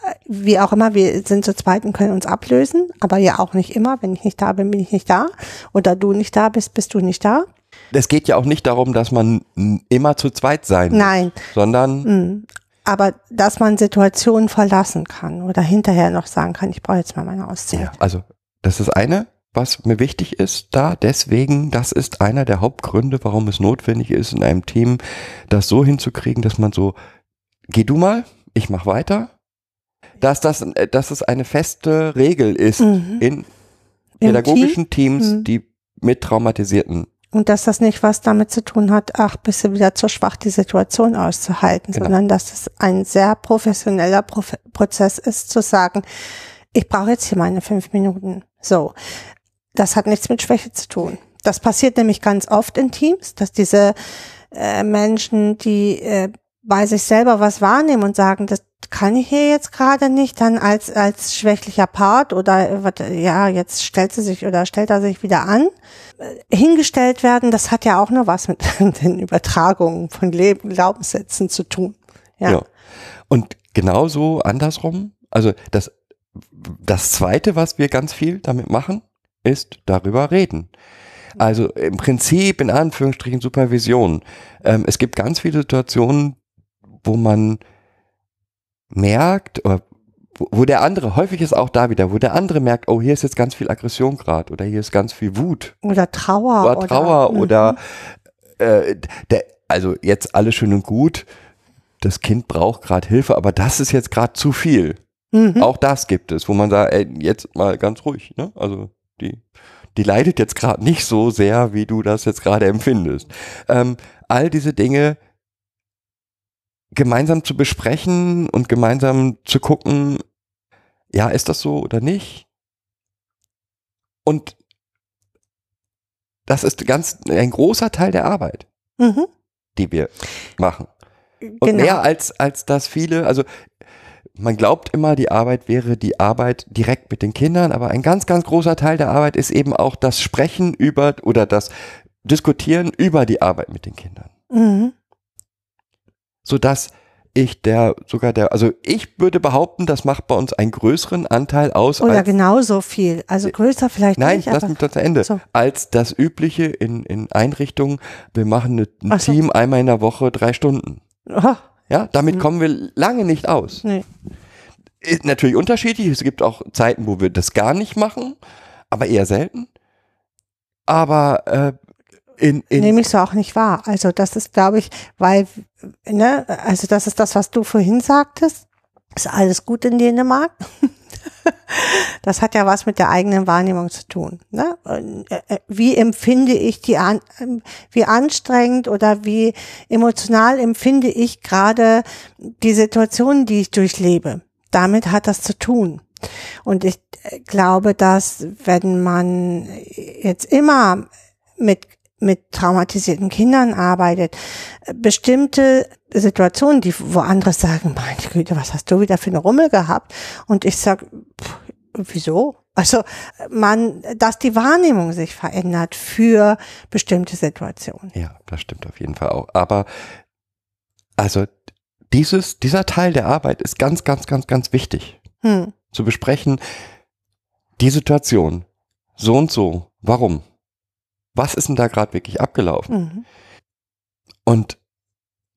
Äh, Wie auch immer, wir sind zu zweit und können uns ablösen, aber ja auch nicht immer. Wenn ich nicht da bin, bin ich nicht da. Oder du nicht da bist, bist du nicht da. Es geht ja auch nicht darum, dass man immer zu zweit sein muss, Nein. sondern Mm. Aber dass man Situationen verlassen kann oder hinterher noch sagen kann, ich brauche jetzt mal meine Auszeit. Ja, also das ist eine, was mir wichtig ist da. Deswegen, das ist einer der Hauptgründe, warum es notwendig ist, in einem Team das so hinzukriegen, dass man so, geh du mal, ich mach weiter. Dass das, äh, dass es eine feste Regel ist Mhm. in pädagogischen Teams, Mhm. die mit Traumatisierten. Und dass das nicht was damit zu tun hat, ach, bist du wieder zu schwach, die Situation auszuhalten, Genau. sondern dass es ein sehr professioneller Prof Prozess ist, zu sagen, ich brauche jetzt hier meine fünf Minuten. So. Das hat nichts mit Schwäche zu tun. Das passiert nämlich ganz oft in Teams, dass diese äh, Menschen, die äh, bei sich selber was wahrnehmen und sagen, das kann ich hier jetzt gerade nicht, dann als als schwächlicher Part oder äh, ja, jetzt stellt sie sich oder stellt er sich wieder an, äh, hingestellt werden, das hat ja auch noch was mit den Übertragungen von Leben, Glaubenssätzen zu tun. Ja. Ja. Und genauso andersrum, also das, das zweite, was wir ganz viel damit machen, ist darüber reden. Also im Prinzip in Anführungsstrichen Supervision. Ähm, es gibt ganz viele Situationen, wo man merkt, oder wo, der andere, häufig ist auch da wieder, wo der andere merkt, oh, hier ist jetzt ganz viel Aggression gerade oder hier ist ganz viel Wut Oder Trauer. oder Trauer Mhm. oder äh, der, also jetzt alles schön und gut. Das Kind braucht gerade Hilfe, aber das ist jetzt gerade zu viel. Mhm. Auch das gibt es, wo man sagt, ey, jetzt mal ganz ruhig. Ne? Also die, die leidet jetzt gerade nicht so sehr, wie du das jetzt gerade empfindest. Ähm, all diese Dinge gemeinsam zu besprechen und gemeinsam zu gucken, ja, ist das so oder nicht? Und das ist ganz ein großer Teil der Arbeit, Mhm. die wir machen. Und Genau. mehr als, als das viele, also man glaubt immer, die Arbeit wäre die Arbeit direkt mit den Kindern, aber ein ganz, ganz großer Teil der Arbeit ist eben auch das Sprechen über oder das Diskutieren über die Arbeit mit den Kindern. Mhm. Sodass ich der, sogar der, also ich würde behaupten, das macht bei uns einen größeren Anteil aus Oder als, genauso viel. Also größer vielleicht nein, nicht, lass aber mich das zu Ende, So. als das übliche in, in Einrichtungen, wir machen ein so. Team einmal in der Woche drei Stunden. oh, Ja, damit Mhm. kommen wir lange nicht aus. nee. Ist natürlich unterschiedlich. Es gibt auch Zeiten, wo wir das gar nicht machen, aber eher selten. Aber äh, in, in nehme ich so auch nicht wahr. Also das ist, glaube ich, weil, ne, also das ist das, was du vorhin sagtest. Ist alles gut in Dänemark? Das hat ja was mit der eigenen Wahrnehmung zu tun. Ne? Äh, äh, Wie empfinde ich die an, ähm, wie anstrengend oder wie emotional empfinde ich gerade die Situation, die ich durchlebe? Damit hat das zu tun. Und ich äh, glaube, dass wenn man jetzt immer mit mit traumatisierten Kindern arbeitet, bestimmte Situationen, die wo andere sagen, meine Güte, was hast du wieder für eine Rummel gehabt? Und ich sag, pff, wieso? Also man, dass die Wahrnehmung sich verändert für bestimmte Situationen. ja, das stimmt auf jeden Fall auch. Aber also dieses, dieser Teil der Arbeit ist ganz, ganz, ganz, ganz wichtig Hm. zu besprechen. Die Situation, so und so, warum? Was ist denn da gerade wirklich abgelaufen? Mhm. Und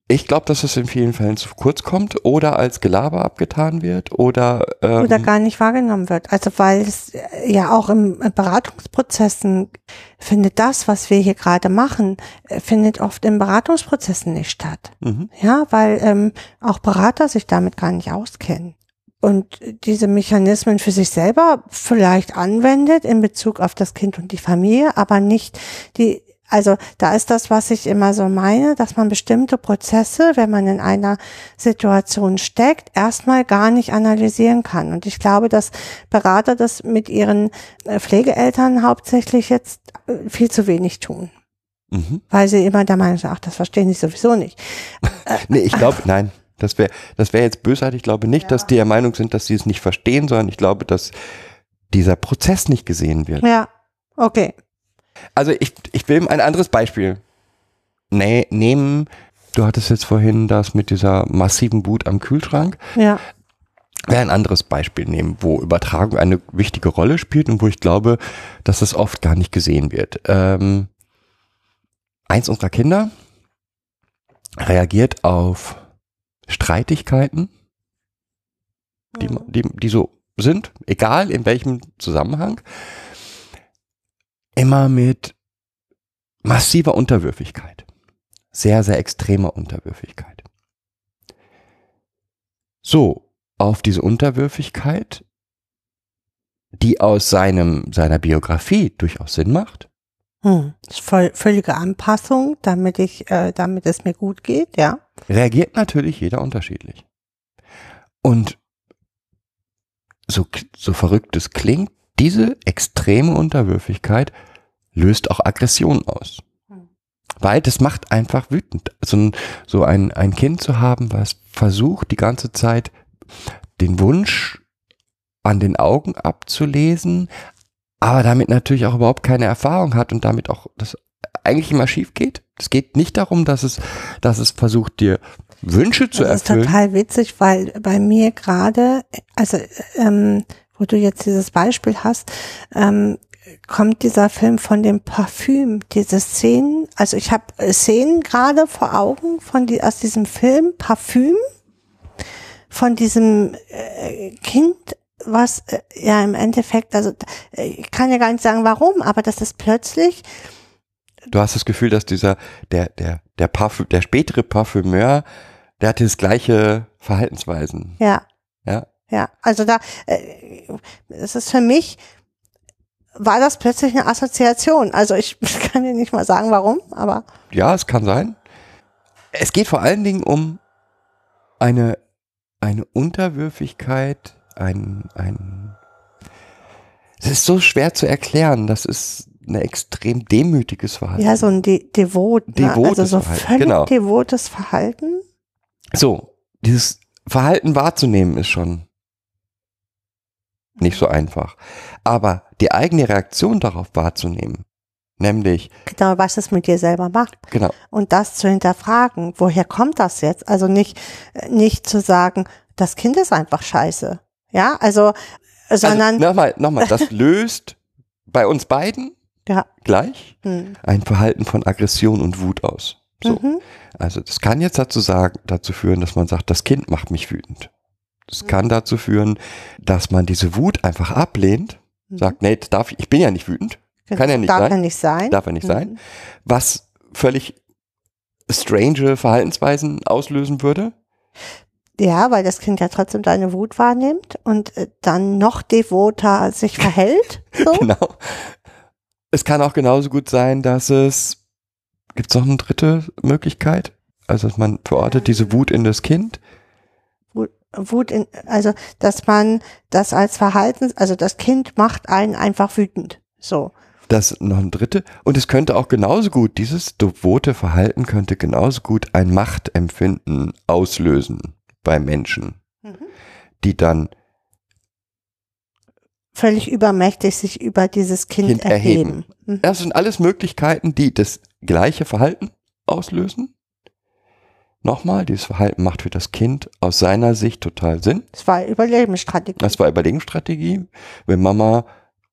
ich glaube, dass es in vielen Fällen zu kurz kommt oder als Gelaber abgetan wird oder, ähm, Oder gar nicht wahrgenommen wird. Also weil es ja auch im äh, Beratungsprozessen findet das, was wir hier gerade machen, äh, findet oft in Beratungsprozessen nicht statt. Mhm. Ja, weil ähm, auch Berater sich damit gar nicht auskennen. Und diese Mechanismen für sich selber vielleicht anwendet in Bezug auf das Kind und die Familie, aber nicht die also da ist das, was ich immer so meine, dass man bestimmte Prozesse, wenn man in einer Situation steckt, erstmal gar nicht analysieren kann. Und ich glaube, dass Berater das mit ihren äh, Pflegeeltern hauptsächlich jetzt äh, viel zu wenig tun. Mhm. Weil sie immer der Meinung sind, ach, das verstehen ich sowieso nicht. Nee, ich glaube, nein. Das wäre das wäre jetzt bösartig. Ich glaube nicht, dass die der Meinung sind, dass sie es nicht verstehen, sondern ich glaube, dass dieser Prozess nicht gesehen wird. Ja, okay. Also ich, ich will ein anderes Beispiel nee, nehmen. Du hattest jetzt vorhin das mit dieser massiven Wut am Kühlschrank. Ja, Wäre ein anderes Beispiel nehmen, wo Übertragung eine wichtige Rolle spielt und wo ich glaube, dass das oft gar nicht gesehen wird. Ähm, eins unserer Kinder reagiert auf Streitigkeiten, die, die, die so sind, egal in welchem Zusammenhang, immer mit massiver Unterwürfigkeit. Sehr, sehr extremer Unterwürfigkeit. So, auf diese Unterwürfigkeit, die aus seinem, seiner Biografie durchaus Sinn macht, hm. Voll, völlige Anpassung, damit ich, äh, damit es mir gut geht, ja. Reagiert natürlich jeder unterschiedlich. Und so, so verrückt es klingt, diese extreme Unterwürfigkeit löst auch Aggression aus. Hm. Weil das macht einfach wütend. So ein, so ein, ein Kind zu haben, was versucht die ganze Zeit den Wunsch an den Augen abzulesen, aber damit natürlich auch überhaupt keine Erfahrung hat und damit auch das eigentlich immer schief geht. Es geht nicht darum, dass es, dass es versucht, dir Wünsche zu Das ist erfüllen. total witzig, weil bei mir gerade, also ähm, wo du jetzt dieses Beispiel hast, ähm, kommt dieser Film von dem Parfüm, diese Szenen, also ich habe Szenen gerade vor Augen von die, aus diesem Film Parfüm, von diesem äh, Kind, was äh, ja im Endeffekt, also äh, ich kann ja gar nicht sagen warum, aber das ist plötzlich Du hast das Gefühl, dass dieser, der, der, der Parfüm, der spätere Parfümeur, der hatte das gleiche Verhaltensweisen. Ja. Ja. Ja, also da, äh, es ist für mich, war das plötzlich eine Assoziation. Also ich kann dir nicht mal sagen, warum, aber Ja, es kann sein. Es geht vor allen Dingen um eine, eine Unterwürfigkeit, ein, ein, es ist so schwer zu erklären. Das ist ein extrem demütiges Verhalten. ja, so ein De Devot, ne? also Devotes so Verhalten, völlig genau. devotes Verhalten. So, dieses Verhalten wahrzunehmen ist schon nicht so einfach. Aber die eigene Reaktion darauf wahrzunehmen, nämlich, Genau, was es mit dir selber macht. genau, Und das zu hinterfragen, woher kommt das jetzt? Also nicht, nicht zu sagen, das Kind ist einfach scheiße. Ja, also, sondern, also, nochmal, nochmal, das löst bei uns beiden ja, gleich hm, ein Verhalten von Aggression und Wut aus. So. mhm, Also das kann jetzt dazu sagen, dazu führen, dass man sagt, das Kind macht mich wütend. Das Mhm. kann dazu führen, dass man diese Wut einfach ablehnt, mhm. sagt, nee, darf ich, ich bin ja nicht wütend, kann ja nicht Darf sein. ja nicht sein. darf er nicht Mhm. sein, was völlig strange Verhaltensweisen auslösen würde. Ja, weil das Kind ja trotzdem deine Wut wahrnimmt und äh, dann noch devoter sich verhält. So. Genau. Es kann auch genauso gut sein, dass es, gibt es noch eine dritte Möglichkeit? Also dass man verortet diese Wut in das Kind. Wut, Wut in, also dass man das als Verhalten, also das Kind macht einen einfach wütend. So. Das noch ein dritte. Und es könnte auch genauso gut, dieses devote Verhalten könnte genauso gut ein Machtempfinden auslösen bei Menschen, die dann Völlig übermächtig sich über dieses Kind, Kind erheben. Mhm. Das sind alles Möglichkeiten, die das gleiche Verhalten auslösen. Nochmal, dieses Verhalten macht für das Kind aus seiner Sicht total Sinn. Das war Überlebensstrategie. Das war Überlegungsstrategie. Wenn Mama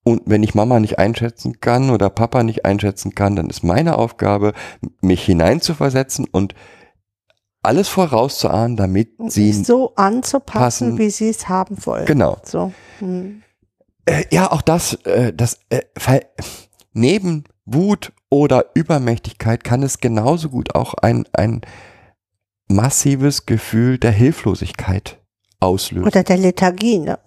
und wenn ich Mama nicht einschätzen kann oder Papa nicht einschätzen kann, dann ist meine Aufgabe, mich hineinzuversetzen und alles vorauszuahnen, damit sie so anzupassen, passen. wie sie es haben wollen. genau. So. Mhm. Äh, ja, auch das, äh, das äh, Ver- neben Wut oder Übermächtigkeit kann es genauso gut auch ein, ein massives Gefühl der Hilflosigkeit auslösen. Oder der Lethargie. Ne?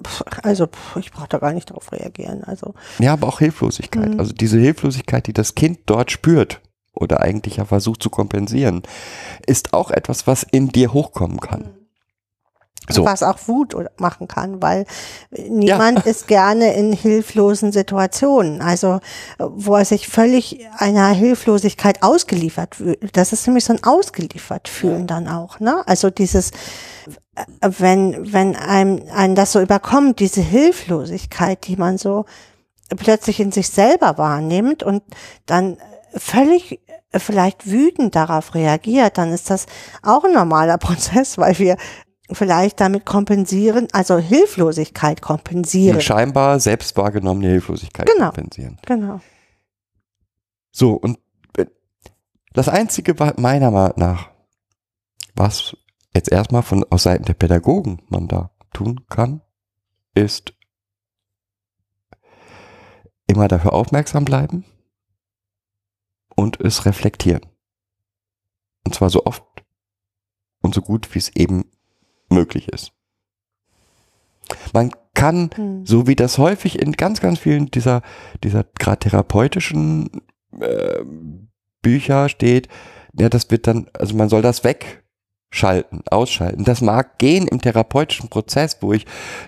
Also ich brauche da gar nicht drauf reagieren. Also Ja, aber auch Hilflosigkeit. Mhm. Also diese Hilflosigkeit, die das Kind dort spürt oder eigentlich ja versucht zu kompensieren, ist auch etwas, was in dir hochkommen kann. So. was auch Wut machen kann, weil niemand ist gerne in hilflosen Situationen. Also wo er sich völlig einer Hilflosigkeit ausgeliefert fühlt. Das ist nämlich so ein ausgeliefert fühlen dann auch. Ne? Also dieses äh, wenn wenn einem einen das so überkommt, diese Hilflosigkeit, die man so plötzlich in sich selber wahrnimmt und dann völlig äh, vielleicht wütend darauf reagiert, dann ist das auch ein normaler Prozess, weil wir vielleicht damit kompensieren, also Hilflosigkeit kompensieren. Die scheinbar selbst wahrgenommene Hilflosigkeit Genau. kompensieren. Genau. So, und äh, das Einzige, meiner Meinung nach, was jetzt erstmal von aus Seiten der Pädagogen man da tun kann, ist immer dafür aufmerksam bleiben und es reflektieren. Und zwar so oft und so gut, wie es eben möglich ist. Man kann Hm. so wie das häufig in ganz, ganz vielen dieser, dieser gerade therapeutischen äh, Bücher steht, ja, das wird dann, also man soll das wegschalten, ausschalten. Das mag gehen im therapeutischen Prozess, wo ich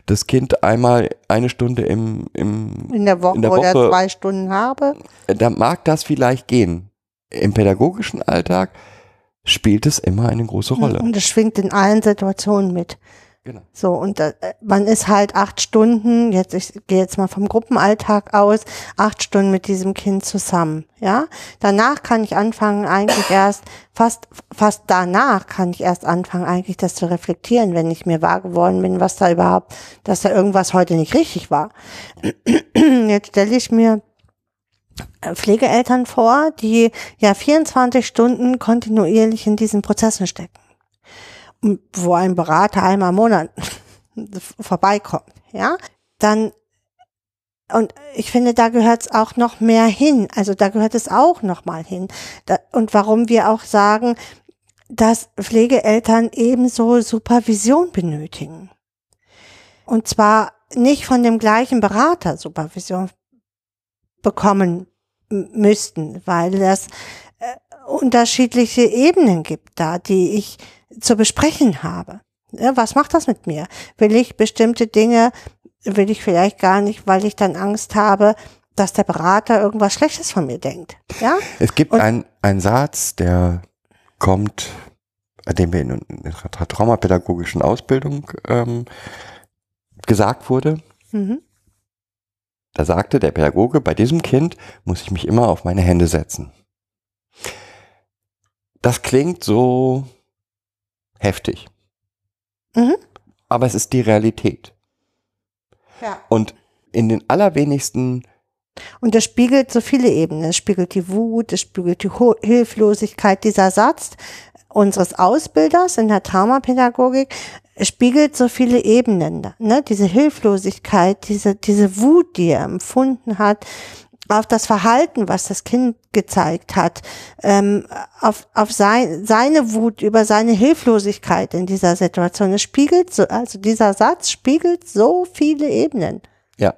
das Kind einmal eine Stunde im, im In der Woche, in der oder Woche- zwei Stunden habe. da mag das vielleicht gehen. Im pädagogischen Alltag spielt es immer eine große Rolle. Und es schwingt in allen Situationen mit. Genau. So, und äh, man ist halt acht Stunden, jetzt, ich gehe jetzt mal vom Gruppenalltag aus, acht Stunden mit diesem Kind zusammen, ja. Danach kann ich anfangen, eigentlich erst, fast, fast danach kann ich erst anfangen, eigentlich das zu reflektieren, wenn ich mir wahr geworden bin, was da überhaupt, dass da irgendwas heute nicht richtig war. Jetzt stelle ich mir Pflegeeltern vor, die ja 24 Stunden kontinuierlich in diesen Prozessen stecken wo ein Berater einmal im Monat vorbeikommt, ja, dann und ich finde, da gehört es auch noch mehr hin. Also da gehört es auch noch mal hin. Da, und warum wir auch sagen, dass Pflegeeltern ebenso Supervision benötigen. Und zwar nicht von dem gleichen Berater Supervision bekommen müssten, weil das äh, unterschiedliche Ebenen gibt da, die ich zu besprechen habe. Ja, was macht das mit mir? Will ich bestimmte Dinge, will ich vielleicht gar nicht, weil ich dann Angst habe, dass der Berater irgendwas Schlechtes von mir denkt. Ja? Es gibt einen Satz, der kommt, den wir in, in der traumapädagogischen Ausbildung ähm, gesagt wurde. Mhm. Da sagte der Pädagoge, bei diesem Kind muss ich mich immer auf meine Hände setzen. Das klingt so heftig. Mhm. Aber es ist die Realität. Ja. Und in den allerwenigsten, Und das spiegelt so viele Ebenen. Es spiegelt die Wut, es spiegelt die Ho Hilflosigkeit. Dieser Satz unseres Ausbilders in der Traumapädagogik spiegelt so viele Ebenen. Ne? Diese Hilflosigkeit, diese, diese Wut, die er empfunden hat, auf das Verhalten, was das Kind gezeigt hat, ähm, auf, auf sein, seine Wut über seine Hilflosigkeit in dieser Situation. Es spiegelt so, also dieser Satz spiegelt so viele Ebenen. ja.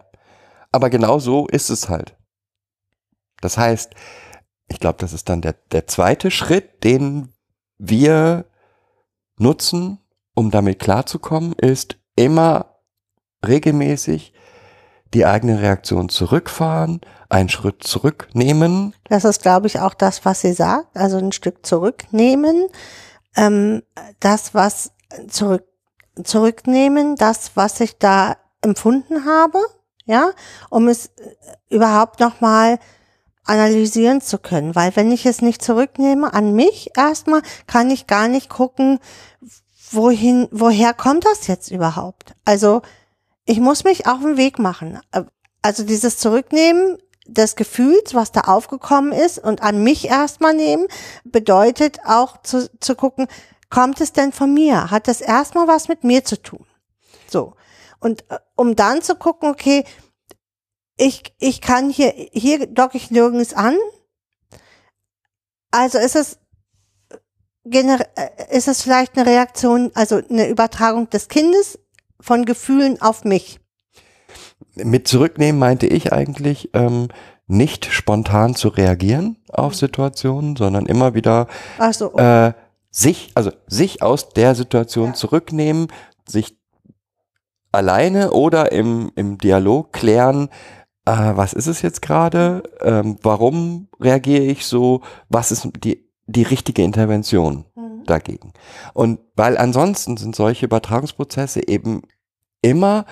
Aber genau so ist es halt. Das heißt, ich glaube, das ist dann der, der zweite Schritt, den wir nutzen, um damit klarzukommen, ist immer regelmäßig die eigene Reaktion zurückfahren, einen Schritt zurücknehmen. Das ist, glaube ich, auch das, was sie sagt. Also ein Stück zurücknehmen, ähm, das, was zurück, zurücknehmen, das, was ich da empfunden habe, ja, um es äh, überhaupt nochmal analysieren zu können. Weil wenn ich es nicht zurücknehme an mich erstmal, kann ich gar nicht gucken, wohin, woher kommt das jetzt überhaupt? Also ich muss mich auf den Weg machen. Also dieses Zurücknehmen des Gefühls, was da aufgekommen ist und an mich erstmal nehmen, bedeutet auch zu, zu gucken, kommt es denn von mir? Hat das erstmal was mit mir zu tun? So. Und äh, um dann zu gucken, okay, ich, ich kann hier, hier docke ich nirgends an. Also ist es, äh, ist es vielleicht eine Reaktion, also eine Übertragung des Kindes von Gefühlen auf mich. Mit zurücknehmen meinte ich eigentlich, ähm, nicht spontan zu reagieren auf Situationen, sondern immer wieder Also, äh, sich, also sich aus der Situation zurücknehmen, sich alleine oder im, im Dialog klären, äh, was ist es jetzt gerade, ähm, warum reagiere ich so, was ist die, die richtige Intervention Mhm. dagegen. Und weil ansonsten sind solche Übertragungsprozesse eben immer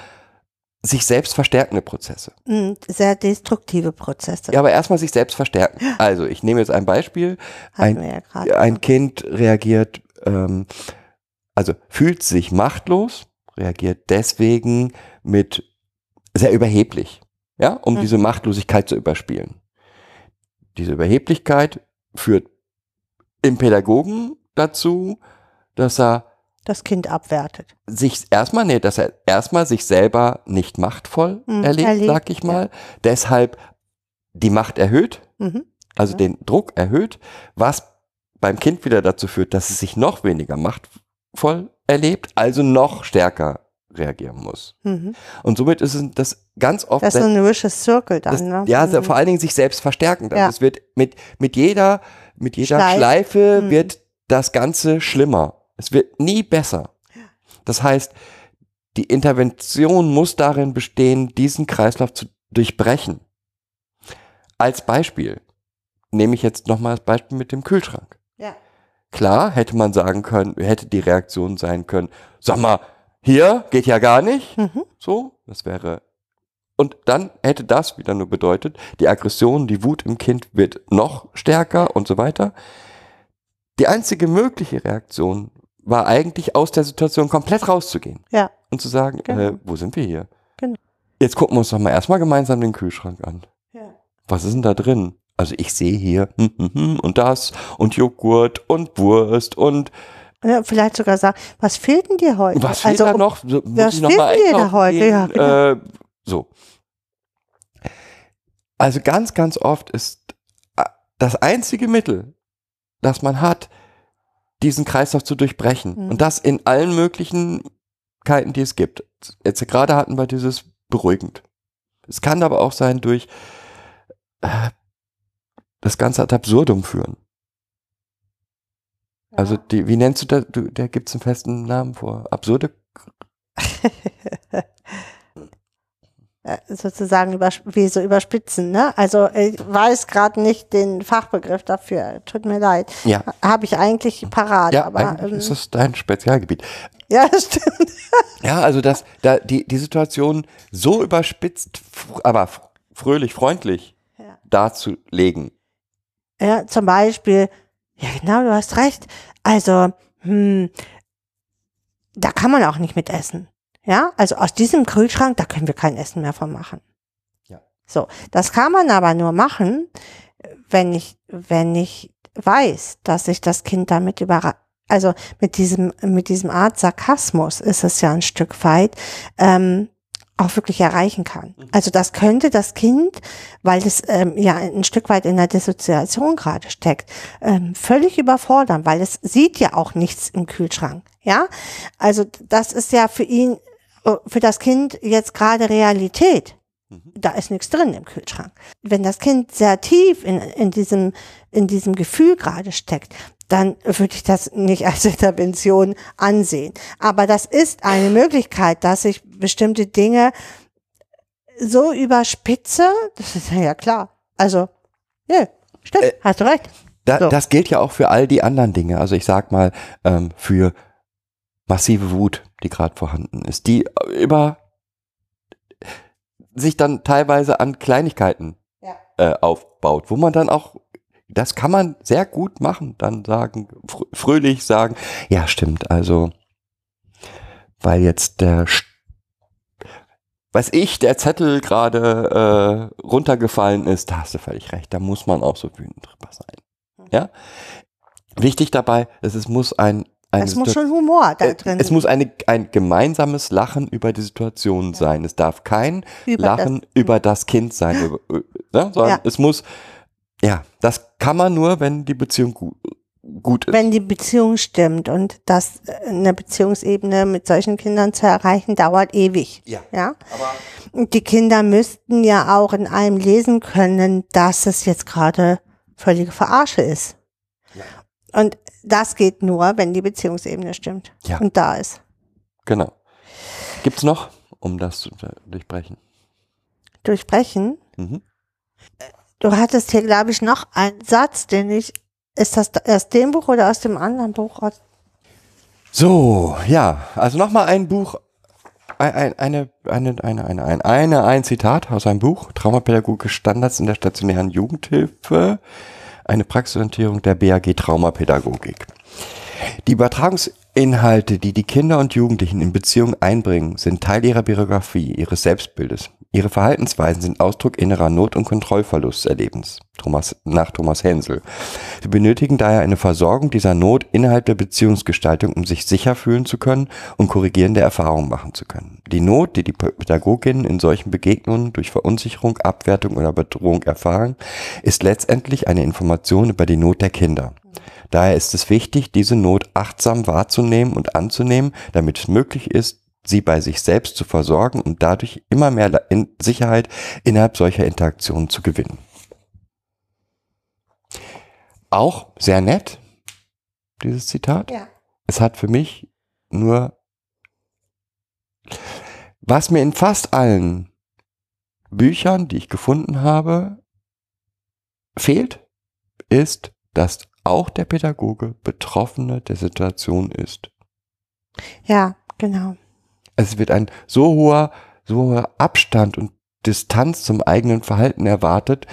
sich selbst verstärkende Prozesse. mh, sehr destruktive Prozesse. Ja, aber erstmal sich selbst verstärken. Also ich nehme jetzt ein Beispiel. Hatten ein- ja. Ein Kind reagiert, ähm, also fühlt sich machtlos, reagiert deswegen mit sehr überheblich, ja, um Mhm. diese Machtlosigkeit zu überspielen. Diese Überheblichkeit führt im Pädagogen dazu, dass er das Kind abwertet. sich erstmal, nee, dass er erstmal sich selber nicht machtvoll Mhm, erlebt, erlebt, sag ich mal. Deshalb die Macht erhöht, Mhm. also Genau. den Druck erhöht, was beim Kind wieder dazu führt, dass es sich noch weniger machtvoll erlebt, also noch stärker reagieren muss. Mhm. Und somit ist es das ganz oft Das ist so ein vicious Circle dann, das, ne? ja, Mhm. vor allen Dingen sich selbst verstärken. Ja. Also es wird mit, mit jeder, mit jeder Schleif- Schleife Mhm. wird das Ganze schlimmer. Es wird nie besser. Das heißt, die Intervention muss darin bestehen, diesen Kreislauf zu durchbrechen. Als Beispiel nehme ich jetzt nochmal das Beispiel mit dem Kühlschrank. Ja. Klar, hätte man sagen können, hätte die Reaktion sein können, sag mal, hier geht ja gar nicht. Mhm. So, das wäre. Und dann hätte das wieder nur bedeutet, die Aggression, die Wut im Kind wird noch stärker und so weiter. Die einzige mögliche Reaktion war eigentlich aus der Situation komplett rauszugehen Ja. und zu sagen, Genau. äh, wo sind wir hier? Genau. Jetzt gucken wir uns doch mal erstmal gemeinsam den Kühlschrank an. Ja. Was ist denn da drin? Also ich sehe hier hm, hm, hm, und das und Joghurt und Wurst und Ja, vielleicht sogar sagen, was fehlt denn dir heute? was fehlt also, da noch? So, was fehlt dir da heute? gehen? Ja, genau. äh, so. Also ganz, ganz oft ist äh, das einzige Mittel, das man hat, diesen Kreislauf zu durchbrechen. Mhm. Und das in allen Möglichkeiten, die es gibt. Jetzt gerade hatten wir dieses beruhigend. Es kann aber auch sein durch äh, das Ganze ad absurdum führen. Also die, wie nennst du das? Du, da gibt es einen festen Namen vor. Absurde äh, sozusagen über, wie so überspitzen, ne? Also ich weiß gerade nicht den Fachbegriff dafür. Tut mir leid. Ja. Habe ich eigentlich parat, Ja, aber eigentlich ähm, ist das dein Spezialgebiet. ja, stimmt. Ja, also das, da die, die Situation so überspitzt, aber fröhlich, freundlich Ja. darzulegen. Ja, zum Beispiel, ja genau, du hast recht. Also, hm, da kann man auch nicht mit essen. Ja, also aus diesem Kühlschrank, da können wir kein Essen mehr von machen. Ja. So, das kann man aber nur machen, wenn ich, wenn ich weiß, dass ich das Kind damit überra also mit diesem, mit diesem Art Sarkasmus ist es ja ein Stück weit, ähm, auch wirklich erreichen kann. Also das könnte das Kind, weil es ähm, ja ein Stück weit in der Dissoziation gerade steckt, ähm, völlig überfordern, weil es sieht ja auch nichts im Kühlschrank. Ja, also das ist ja für ihn, äh, für das Kind jetzt gerade Realität. Da ist nichts drin im Kühlschrank. Wenn das Kind sehr tief in, in diesem, in diesem Gefühl gerade steckt, dann würde ich das nicht als Intervention ansehen. Aber das ist eine Möglichkeit, dass ich bestimmte Dinge so überspitze, das ist ja klar. Also, ja, stimmt, Äh, hast du recht. Da, So. Das gilt ja auch für all die anderen Dinge. Also ich sag mal, ähm, für massive Wut, die gerade vorhanden ist, die über sich dann teilweise an Kleinigkeiten Ja. äh, aufbaut, wo man dann auch, das kann man sehr gut machen, dann sagen, fr fröhlich sagen, ja stimmt, also weil jetzt der St- weiß ich, der Zettel gerade äh, runtergefallen ist, da hast du völlig recht, da muss man auch so wütend drüber sein. Ja? Wichtig dabei ist, es muss ein Es muss schon Humor da Äh, drin Es muss eine, ein gemeinsames Lachen über die Situation sein. Es darf kein Über Lachen über das Kind sein, über, äh, ne? sondern Ja. es muss, ja, das kann man nur, wenn die Beziehung gut, gut ist. wenn die Beziehung stimmt und das äh, eine Beziehungsebene mit solchen Kindern zu erreichen, dauert ewig. ja, Ja. aber die Kinder müssten ja auch in einem lesen können, dass es jetzt gerade völlige Verarsche ist. Ja. Und das geht nur, wenn die Beziehungsebene stimmt Ja. und da ist. genau. Gibt's noch, um das zu durchbrechen? Durchbrechen. Mhm. Du hattest hier, glaube ich, noch einen Satz, den ich, ist das aus dem Buch oder aus dem anderen Buch? So, ja, also nochmal ein Buch, ein, ein, eine, eine, eine, eine, ein, eine, ein Zitat aus einem Buch, Traumapädagogische Standards in der stationären Jugendhilfe, eine Praxisorientierung der BAG Traumapädagogik. Die Übertragungsinhalte, die die Kinder und Jugendlichen in Beziehungen einbringen, sind Teil ihrer Biografie, ihres Selbstbildes. Ihre Verhaltensweisen sind Ausdruck innerer Not- und Kontrollverlusterlebens, Thomas, nach Thomas Hensel. Sie benötigen daher eine Versorgung dieser Not innerhalb der Beziehungsgestaltung, um sich sicher fühlen zu können und korrigierende Erfahrungen machen zu können. Die Not, die die Pädagoginnen in solchen Begegnungen durch Verunsicherung, Abwertung oder Bedrohung erfahren, ist letztendlich eine Information über die Not der Kinder. Daher ist es wichtig, diese Not achtsam wahrzunehmen und anzunehmen, damit es möglich ist, sie bei sich selbst zu versorgen und dadurch immer mehr Sicherheit innerhalb solcher Interaktionen zu gewinnen. Auch sehr nett, dieses Zitat. Ja. Es hat für mich nur, was mir in fast allen Büchern, die ich gefunden habe, fehlt, ist, dass auch der Pädagoge Betroffene der Situation ist. Ja, genau. Es wird ein so hoher, so hoher Abstand und Distanz zum eigenen Verhalten erwartet,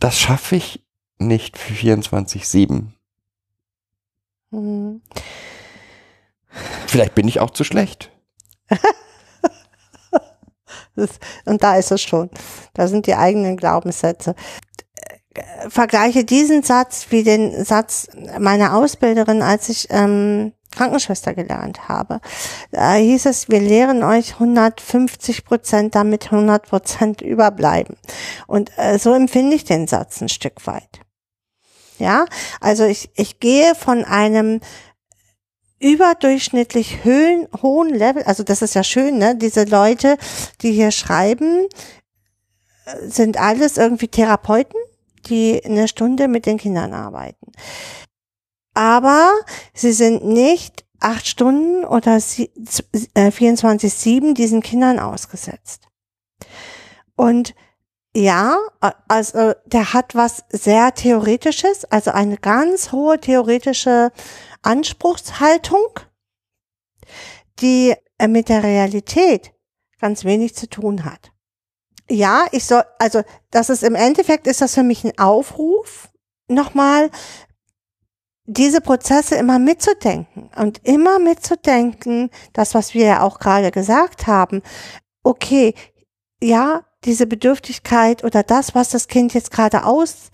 das schaffe ich nicht für 24-7. Mhm. Vielleicht bin ich auch zu schlecht. Und da ist es schon. Da sind die eigenen Glaubenssätze. Vergleiche diesen Satz wie den Satz meiner Ausbilderin, als ich ähm, Krankenschwester gelernt habe. Da hieß es, wir lehren euch 150 Prozent, damit 100 Prozent überbleiben. Und äh, so empfinde ich den Satz ein Stück weit. Ja, also ich, ich gehe von einem überdurchschnittlich höhen, hohen Level, also das ist ja schön, ne? Diese Leute, die hier schreiben, äh, sind alles irgendwie Therapeuten, die eine Stunde mit den Kindern arbeiten. Aber sie sind nicht acht Stunden oder sie- äh, 24-7 diesen Kindern ausgesetzt. Und ja, also der hat was sehr Theoretisches, also eine ganz hohe theoretische Anspruchshaltung, die äh, mit der Realität ganz wenig zu tun hat. Ja, ich soll, also das ist im Endeffekt ist das für mich ein Aufruf, nochmal diese Prozesse immer mitzudenken und immer mitzudenken, das, was wir ja auch gerade gesagt haben, okay, ja, diese Bedürftigkeit oder das, was das Kind jetzt gerade aus,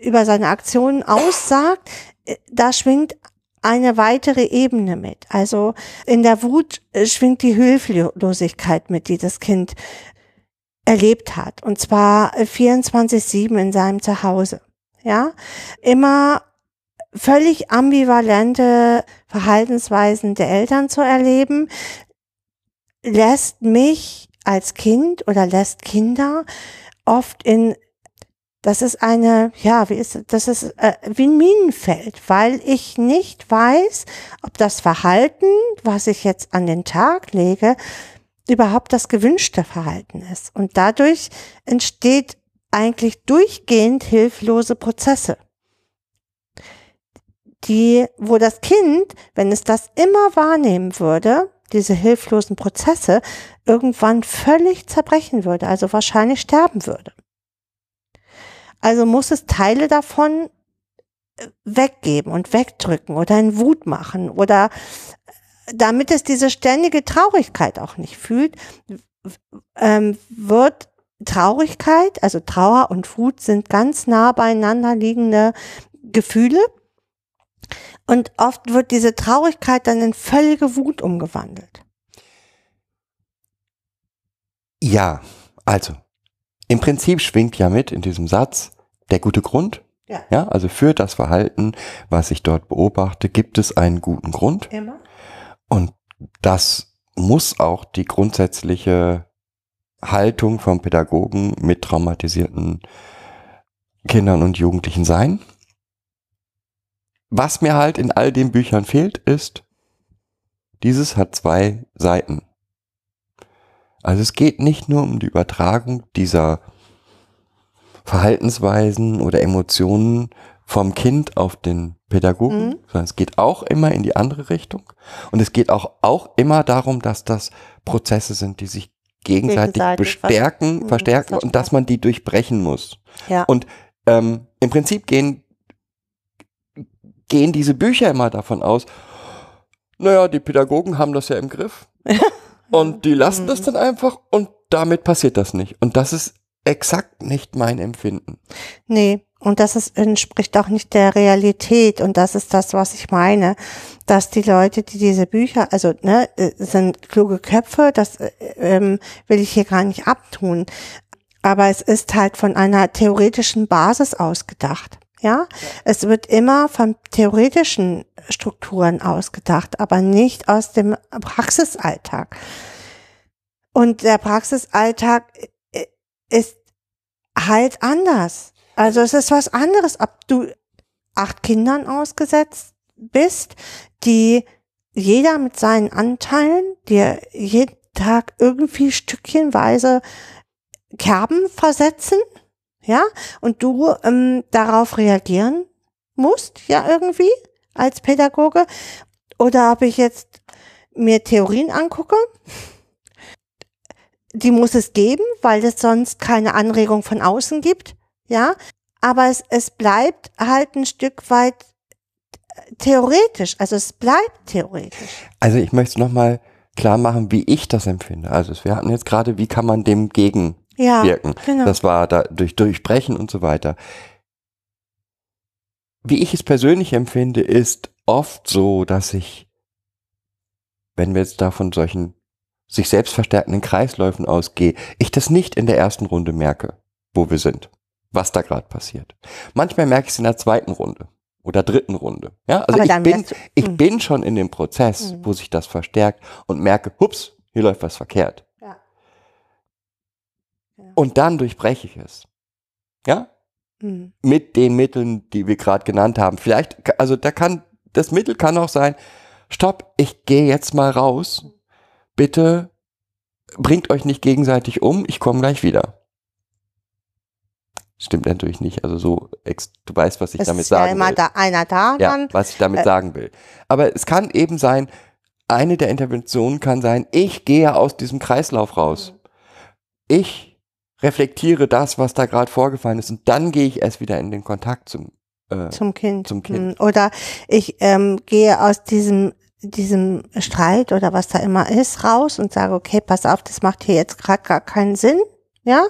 über seine Aktionen aussagt, äh, da schwingt eine weitere Ebene mit. Also in der Wut äh, schwingt die Hilflosigkeit mit, die das Kind erlebt hat. Und zwar äh, 24-7 in seinem Zuhause. Ja, immer völlig ambivalente Verhaltensweisen der Eltern zu erleben, lässt mich als Kind oder lässt Kinder oft in das ist eine, ja, wie ist das ist äh, wie ein Minenfeld, weil ich nicht weiß, ob das Verhalten, was ich jetzt an den Tag lege, überhaupt das gewünschte Verhalten ist. Und dadurch entsteht eigentlich durchgehend hilflose Prozesse die, wo das Kind, wenn es das immer wahrnehmen würde, diese hilflosen Prozesse, irgendwann völlig zerbrechen würde, also wahrscheinlich sterben würde. Also muss es Teile davon äh, weggeben und wegdrücken oder in Wut machen oder damit es diese ständige Traurigkeit auch nicht fühlt, ähm, wird Traurigkeit, also Trauer und Wut sind ganz nah beieinander liegende Gefühle Und oft wird diese Traurigkeit dann in völlige Wut umgewandelt. Ja, also im Prinzip schwingt ja mit in diesem Satz der gute Grund. Ja. Ja, also für das Verhalten, was ich dort beobachte, gibt es einen guten Grund. Immer? Und das muss auch die grundsätzliche Haltung vom Pädagogen mit traumatisierten Kindern und Jugendlichen sein. Was mir halt in all den Büchern fehlt, ist, dieses hat zwei Seiten. Also es geht nicht nur um die Übertragung dieser Verhaltensweisen oder Emotionen vom Kind auf den Pädagogen, Mhm. sondern es geht auch immer in die andere Richtung. Und es geht auch, auch immer darum, dass das Prozesse sind, die sich gegenseitig, Gegenseitig bestärken, vers- verstärken mhm, und dass man die durchbrechen muss. Ja. Und ähm, im Prinzip gehen, gehen diese Bücher immer davon aus, naja, die Pädagogen haben das ja im Griff. und die lassen das dann einfach und damit passiert das nicht. Und das ist exakt nicht mein Empfinden. Nee, und das ist, entspricht auch nicht der Realität. Und das ist das, was ich meine, dass die Leute, die diese Bücher, also ne, sind kluge Köpfe, das äh, ähm, will ich hier gar nicht abtun. Aber es ist halt von einer theoretischen Basis ausgedacht. Ja, es wird immer von theoretischen Strukturen ausgedacht, aber nicht aus dem Praxisalltag. Und der Praxisalltag äh, ist halt anders. Also es ist was anderes, ob du acht Kindern ausgesetzt bist, die jeder mit seinen Anteilen dir jeden Tag irgendwie stückchenweise Kerben versetzen, ja, und du ähm, darauf reagieren musst, ja, irgendwie als Pädagoge. Oder ob ich jetzt mir Theorien angucke, die muss es geben, weil es sonst keine Anregung von außen gibt, ja. Aber es, es bleibt halt ein Stück weit theoretisch, also es bleibt theoretisch. Also ich möchte nochmal klar machen, wie ich das empfinde. Also wir hatten jetzt gerade, wie kann man dem Ja, gegenwirken? genau. Das war da durch Durchbrechen und so weiter. Wie ich es persönlich empfinde, ist oft so, dass ich, wenn wir jetzt da von solchen sich selbst verstärkenden Kreisläufen ausgehe, ich das nicht in der ersten Runde merke, wo wir sind, was da gerade passiert. Manchmal merke ich es in der zweiten Runde oder dritten Runde. Ja, also ich bin, ich Mhm. bin schon in dem Prozess, Mhm. wo sich das verstärkt und merke, hups, hier läuft was verkehrt. Ja. Ja. Und dann durchbreche ich es. Ja, Hm. mit den Mitteln, die wir gerade genannt haben. Vielleicht, also da kann, das Mittel kann auch sein, stopp, ich gehe jetzt mal raus. Bitte bringt euch nicht gegenseitig um, ich komme gleich wieder. Stimmt natürlich nicht, also so, du weißt, was ich Es damit ist ja sagen immer will. da einer da ja, dann. was ich damit äh, sagen will. Aber es kann eben sein, eine der Interventionen kann sein, ich gehe aus diesem Kreislauf raus. Ich reflektiere das, was da gerade vorgefallen ist und dann gehe ich erst wieder in den Kontakt zum äh, Zum Kind. Zum Kind. Hm. Oder ich ähm, gehe aus diesem diesem Streit oder was da immer ist raus und sage, okay, pass auf, das macht hier jetzt gerade gar keinen Sinn. Ja,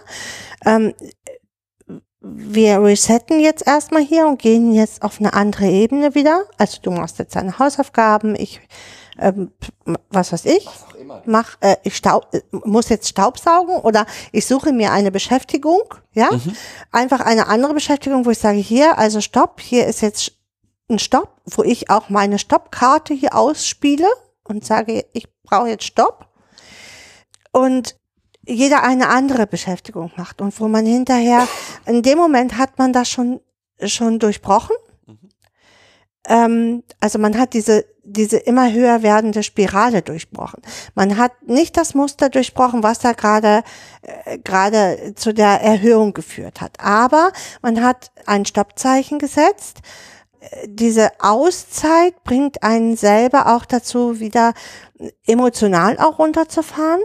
ähm, wir resetten jetzt erstmal hier und gehen jetzt auf eine andere Ebene wieder. Also du machst jetzt deine Hausaufgaben, ich ähm, was weiß ich, mach, äh, ich staub, äh, muss jetzt Staubsaugen oder ich suche mir eine Beschäftigung, ja, einfach eine andere Beschäftigung, wo ich sage, hier, also Stopp, hier ist jetzt ein Stopp, wo ich auch meine Stoppkarte hier ausspiele und sage, ich brauche jetzt Stopp. Und jeder eine andere Beschäftigung macht und wo man hinterher, in dem Moment hat man das schon, schon durchbrochen. Ähm, also man hat diese, diese immer höher werdende Spirale durchbrochen. Man hat nicht das Muster durchbrochen, was da gerade, äh, gerade zu der Erhöhung geführt hat. Aber man hat ein Stoppzeichen gesetzt. Diese Auszeit bringt einen selber auch dazu, wieder emotional auch runterzufahren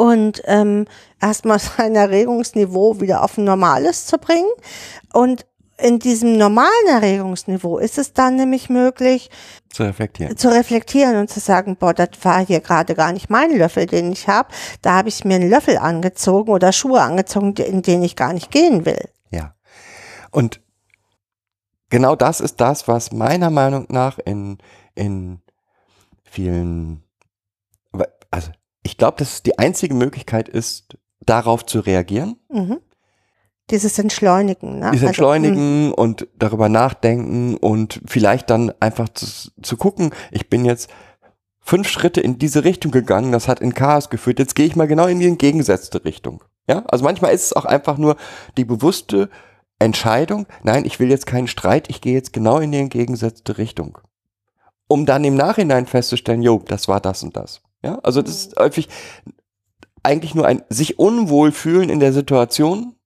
und ähm, erstmal sein Erregungsniveau wieder auf ein normales zu bringen. Und in diesem normalen Erregungsniveau ist es dann nämlich möglich, zu reflektieren. zu reflektieren und zu sagen, boah, das war hier gerade gar nicht mein Löffel, den ich habe. Da habe ich mir einen Löffel angezogen oder Schuhe angezogen, in denen ich gar nicht gehen will. Ja. Und genau das ist das, was meiner Meinung nach in, in vielen, glaube, dass die einzige Möglichkeit ist, darauf zu reagieren. Mhm. Dieses Entschleunigen. Ne? Dieses Also, Entschleunigen mm, und darüber nachdenken und vielleicht dann einfach zu, zu gucken, ich bin jetzt fünf Schritte in diese Richtung gegangen, das hat in Chaos geführt, jetzt gehe ich mal genau in die entgegengesetzte Richtung. Ja, also manchmal ist es auch einfach nur die bewusste Entscheidung, nein, ich will jetzt keinen Streit, ich gehe jetzt genau in die entgegengesetzte Richtung. Um dann im Nachhinein festzustellen, jo, das war das und das. Ja, also das ist häufig eigentlich nur ein sich unwohl fühlen in der Situation,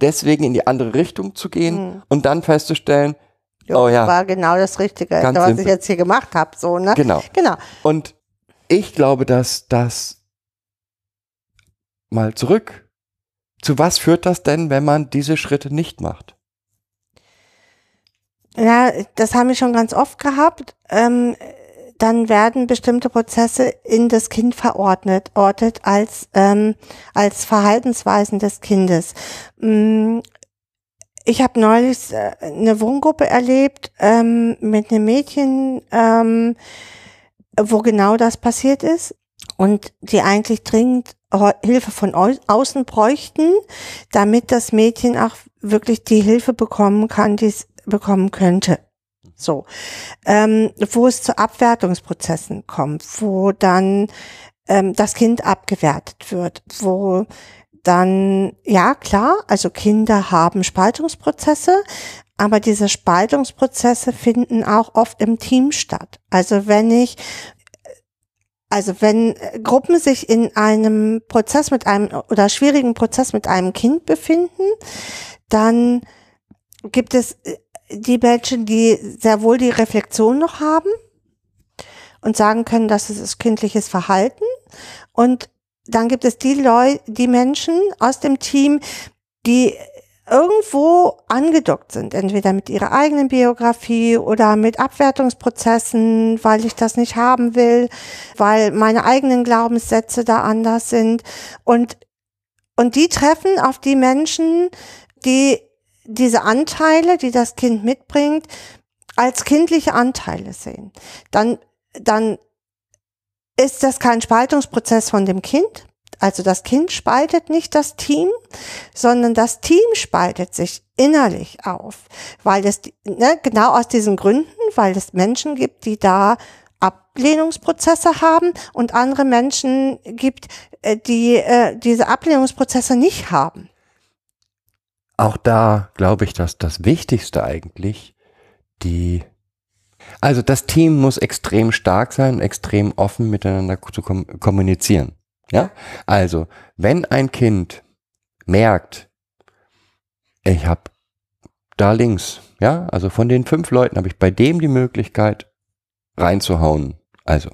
deswegen in die andere Richtung zu gehen Mhm. und dann festzustellen, jo, oh ja. War genau das Richtige, was simpel. ich jetzt hier gemacht habe. So, ne? genau. Genau. Und ich glaube, dass das mal zurück. Zu was führt das denn, wenn man diese Schritte nicht macht? Ja, das haben wir schon ganz oft gehabt. Ähm, dann werden bestimmte Prozesse in das Kind verordnet, ortet als, ähm, als Verhaltensweisen des Kindes. Mm, Ich habe neulich äh, eine Wohngruppe erlebt ähm, mit einem Mädchen, ähm, wo genau das passiert ist und die eigentlich dringend Hilfe von au außen bräuchten, damit das Mädchen auch wirklich die Hilfe bekommen kann, die es bekommen könnte. So, ähm, wo es zu Abwertungsprozessen kommt, wo dann ähm, das Kind abgewertet wird, wo dann, ja klar, also Kinder haben Spaltungsprozesse, aber diese Spaltungsprozesse finden auch oft im Team statt. Also wenn ich also wenn Gruppen sich in einem Prozess mit einem oder schwierigen Prozess mit einem Kind befinden, dann gibt es die Menschen, die sehr wohl die Reflexion noch haben und sagen können, das ist kindliches Verhalten. Und dann gibt es die Leute, die Menschen aus dem Team, die irgendwo angedockt sind, entweder mit ihrer eigenen Biografie oder mit Abwertungsprozessen, weil ich das nicht haben will, weil meine eigenen Glaubenssätze da anders sind. Und, und die treffen auf die Menschen, die diese Anteile, die das Kind mitbringt, als kindliche Anteile sehen. Dann, dann ist das kein Spaltungsprozess von dem Kind. Also das Kind spaltet nicht das Team, sondern das Team spaltet sich innerlich auf, weil es ne, genau aus diesen Gründen, weil es Menschen gibt, die da Ablehnungsprozesse haben und andere Menschen gibt, äh, die äh, diese Ablehnungsprozesse nicht haben. Auch da glaube ich, dass das Wichtigste eigentlich die, also das Team muss extrem stark sein, extrem offen miteinander zu kom kommunizieren. Ja, also wenn ein Kind merkt, ich habe da links, ja, also von den fünf Leuten habe ich bei dem die Möglichkeit reinzuhauen, also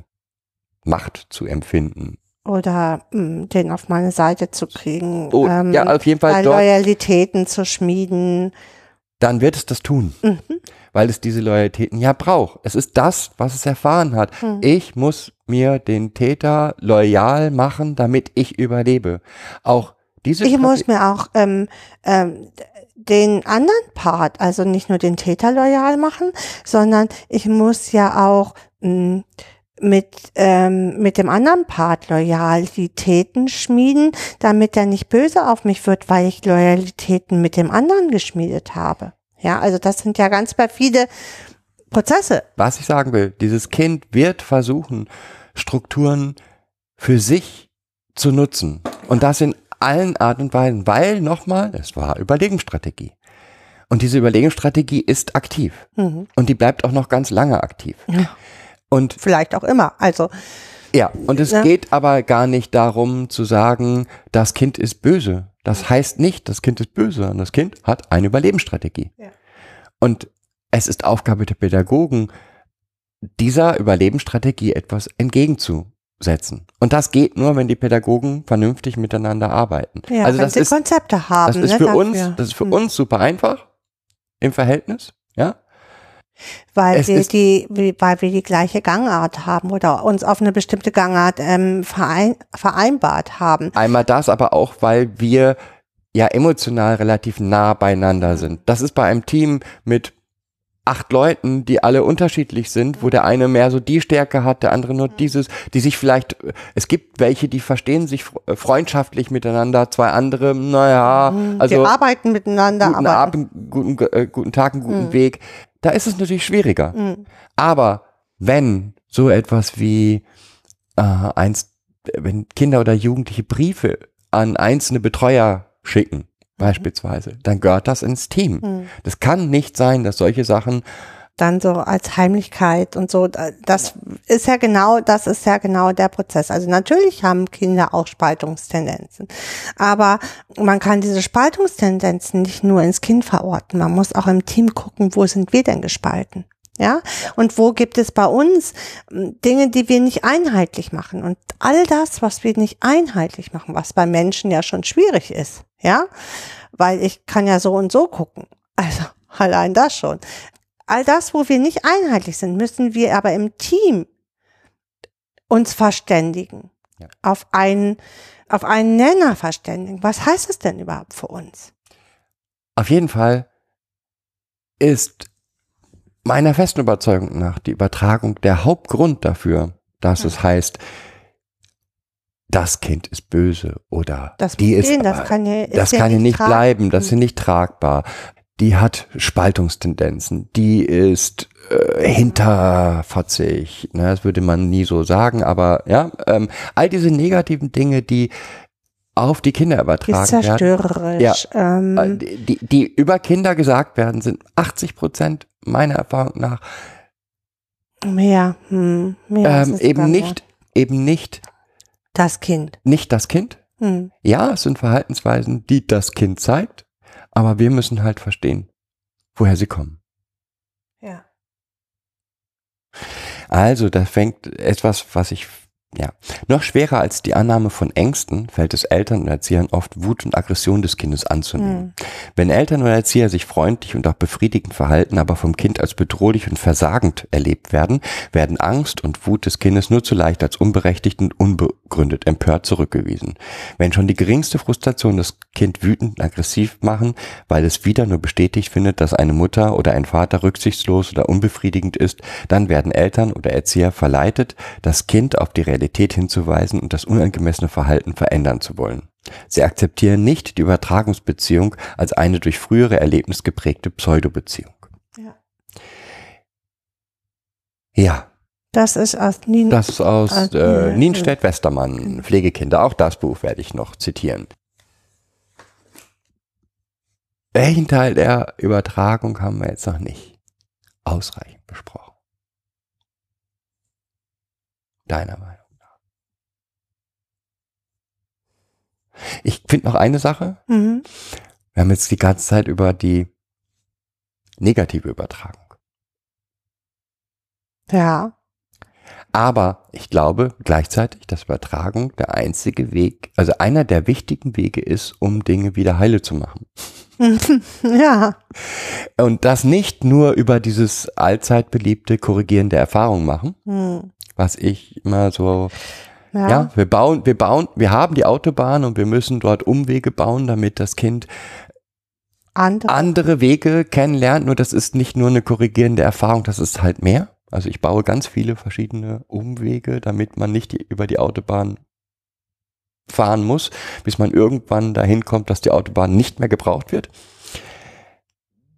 Macht zu empfinden. Oder mh, den auf meine Seite zu kriegen, Oh, ähm, ja, auf jeden Fall dort, Loyalitäten zu schmieden. dann wird es das tun. Mhm. weil es diese Loyalitäten ja braucht. Es ist das, was es erfahren hat. Hm. Ich muss mir den Täter loyal machen, damit ich überlebe. Auch diese Ich muss Strate- mir auch ähm, ähm, den anderen Part, also nicht nur den Täter loyal machen, sondern ich muss ja auch mh, mit, ähm, mit dem anderen Part Loyalitäten schmieden, damit er nicht böse auf mich wird, weil ich Loyalitäten mit dem anderen geschmiedet habe. Ja, also das sind ja ganz perfide Prozesse. was ich sagen will, dieses Kind wird versuchen, Strukturen für sich zu nutzen. Und das in allen Arten und Weisen, weil nochmal, es war Überlegungsstrategie. Und diese Überlegungsstrategie ist aktiv. Mhm. Und die bleibt auch noch ganz lange aktiv. Ja. Und Vielleicht auch immer. Also Ja, und es Ja. geht aber gar nicht darum zu sagen, das Kind ist böse. Das heißt nicht, das Kind ist böse, sondern das Kind hat eine Überlebensstrategie. Ja. Und es ist Aufgabe der Pädagogen, dieser Überlebensstrategie etwas entgegenzusetzen. Und das geht nur, wenn die Pädagogen vernünftig miteinander arbeiten. ja, also wenn das sie ist, Konzepte haben. das ist ne, für dafür. uns, das ist für Hm. uns super einfach im Verhältnis. Weil Es wir die, weil wir die gleiche Gangart haben oder uns auf eine bestimmte Gangart ähm, verein, vereinbart haben. Einmal das, aber auch, weil wir ja emotional relativ nah beieinander sind. Das ist bei einem Team mit acht Leuten, die alle unterschiedlich sind, wo der eine mehr so die Stärke hat, der andere nur dieses, die sich vielleicht, es gibt welche, die verstehen sich fr- freundschaftlich miteinander, zwei andere, naja, also wir arbeiten miteinander, guten aber Abend, guten, äh, guten Tag, einen guten Weg. Da ist es natürlich schwieriger. Aber wenn so etwas wie äh, eins, wenn Kinder oder Jugendliche Briefe an einzelne Betreuer schicken, beispielsweise, dann gehört das ins Team. Das kann nicht sein, dass solche Sachen dann so als Heimlichkeit und so, das ist ja genau, das ist ja genau der Prozess. Also natürlich haben Kinder auch Spaltungstendenzen, aber man kann diese Spaltungstendenzen nicht nur ins Kind verorten, man muss auch im Team gucken, wo sind wir denn gespalten? Ja, und wo gibt es bei uns m, Dinge, die wir nicht einheitlich machen? Und all das, was wir nicht einheitlich machen, was bei Menschen ja schon schwierig ist, ja, weil ich kann ja so und so gucken. Also allein das schon all das, wo wir nicht einheitlich sind, müssen wir aber im Team uns verständigen. Ja. Auf einen, auf einen Nenner verständigen. Was heißt es denn überhaupt für uns? Auf jeden Fall ist meiner festen Überzeugung nach die Übertragung der Hauptgrund dafür, dass es heißt, das Kind ist böse oder Das die ist, gehen, das kann ja- das kann ja nicht nicht bleiben, das ist ja nicht tragbar. Die hat Spaltungstendenzen, die ist äh, hinterfotzig, ne, das würde man nie so sagen, aber ja, ähm, all diese negativen Dinge, die auf die Kinder Die ist übertragen werden, zerstörerisch. äh, Ähm, die, die über Kinder gesagt werden, sind 80 Prozent meiner Erfahrung nach mehr, hm, mehr ähm, eben nicht, eben nicht, ja. Das Kind. nicht das Kind. Hm. Ja, es sind Verhaltensweisen, die das Kind zeigt, aber wir müssen halt verstehen, woher sie kommen. Ja. Also, da fängt etwas, was ich, ja, noch schwerer als die Annahme von Ängsten fällt es Eltern und Erziehern oft, Wut und Aggression des Kindes anzunehmen. Wenn Eltern oder Erzieher sich freundlich und auch befriedigend verhalten, aber vom Kind als bedrohlich und versagend erlebt werden, werden Angst und Wut des Kindes nur zu leicht als unberechtigt und unbegründet empört zurückgewiesen. Wenn schon die geringste Frustration das Kind wütend und aggressiv machen, weil es wieder nur bestätigt findet, dass eine Mutter oder ein Vater rücksichtslos oder unbefriedigend ist, dann werden Eltern oder Erzieher verleitet, das Kind auf die Realität hinzuweisen und das unangemessene Verhalten verändern zu wollen. Sie akzeptieren nicht die Übertragungsbeziehung als eine durch frühere Erlebnis geprägte Pseudobeziehung. Ja. Ja, Das ist aus Nien das ist aus Ah, äh. Nienstedt-Westermann, Pflegekinder. Auch das Buch werde ich noch zitieren. Welchen Teil der Übertragung haben wir jetzt noch nicht ausreichend besprochen? Deiner Meinung Ich finde noch eine Sache. Mhm. Wir haben jetzt die ganze Zeit über die negative Übertragung. Ja. Aber ich glaube gleichzeitig, dass Übertragung der einzige Weg, also einer der wichtigen Wege ist, um Dinge wieder heile zu machen. ja. Und das nicht nur über dieses allzeit beliebte korrigierende Erfahrung machen, Hm. was ich immer so, Ja. ja, wir bauen, wir bauen, wir haben die Autobahn und wir müssen dort Umwege bauen, damit das Kind Andere. andere Wege kennenlernt. Nur das ist nicht nur eine korrigierende Erfahrung, das ist halt mehr. Also ich baue ganz viele verschiedene Umwege, damit man nicht die, über die Autobahn fahren muss, bis man irgendwann dahin kommt, dass die Autobahn nicht mehr gebraucht wird.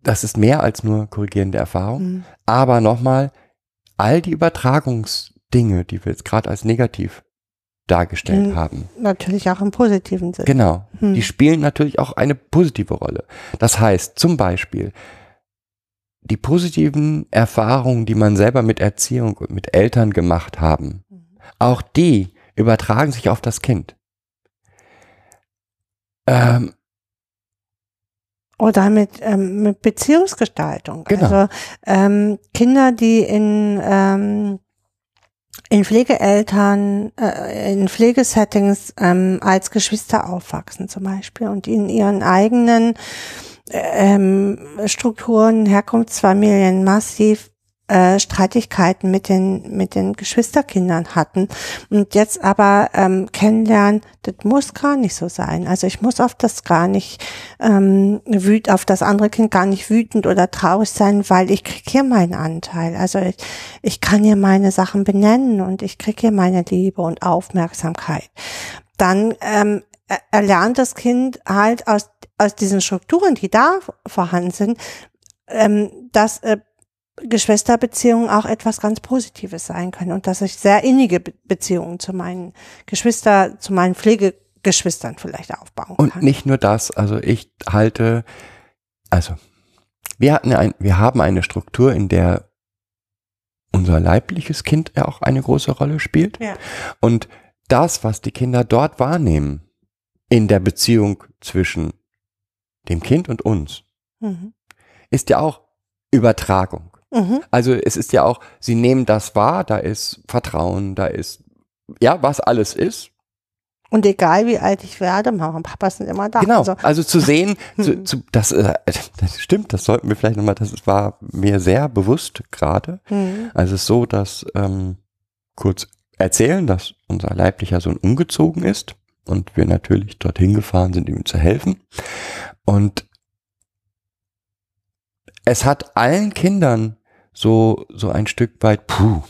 Das ist mehr als nur korrigierende Erfahrung. Hm. Aber nochmal, all die Übertragungsdinge, die wir jetzt gerade als negativ dargestellt Mhm. haben, Natürlich auch im positiven Sinn. Genau. Hm. Die spielen natürlich auch eine positive Rolle. Das heißt zum Beispiel, die positiven Erfahrungen, die man selber mit Erziehung und mit Eltern gemacht haben, auch die übertragen sich auf das Kind. Ähm, Oder mit, ähm, mit Beziehungsgestaltung. Genau. Also ähm, Kinder, die in, ähm, in Pflegeeltern, äh, in Pflegesettings ähm, als Geschwister aufwachsen zum Beispiel und in ihren eigenen ähm, Strukturen, Herkunftsfamilien massiv äh, Streitigkeiten mit den mit den Geschwisterkindern hatten und jetzt aber ähm, kennenlernen, das muss gar nicht so sein. Also ich muss auf das gar nicht ähm, wüt auf das andere Kind gar nicht wütend oder traurig sein, weil ich krieg hier meinen Anteil. Also ich, ich kann hier meine Sachen benennen und ich krieg hier meine Liebe und Aufmerksamkeit. Dann ähm, er- erlernt das Kind halt aus aus diesen Strukturen, die da vorhanden sind, ähm, dass äh, Geschwisterbeziehungen auch etwas ganz Positives sein können und dass ich sehr innige Be Beziehungen zu meinen Geschwister, zu meinen Pflegegeschwistern vielleicht aufbauen Und kann. nicht nur das, also ich halte, also wir hatten ein, wir haben eine Struktur, in der unser leibliches Kind ja auch eine große Rolle spielt. Ja. Und das, was die Kinder dort wahrnehmen, in der Beziehung zwischen dem Kind und uns, Mhm. ist ja auch Übertragung. Mhm. Also es ist ja auch, sie nehmen das wahr, da ist Vertrauen, da ist, ja, was alles ist. Und egal wie alt ich werde, Mama und Papa sind immer da. Genau, Also, also zu sehen, zu, Mhm. zu, das, äh, das stimmt, das sollten wir vielleicht nochmal, das war mir sehr bewusst gerade. mhm. Also es ist so, dass ähm, kurz erzählen, dass unser leiblicher Sohn umgezogen ist und wir natürlich dorthin gefahren sind, ihm zu helfen. Und es hat allen Kindern so, so ein Stück weit, puh,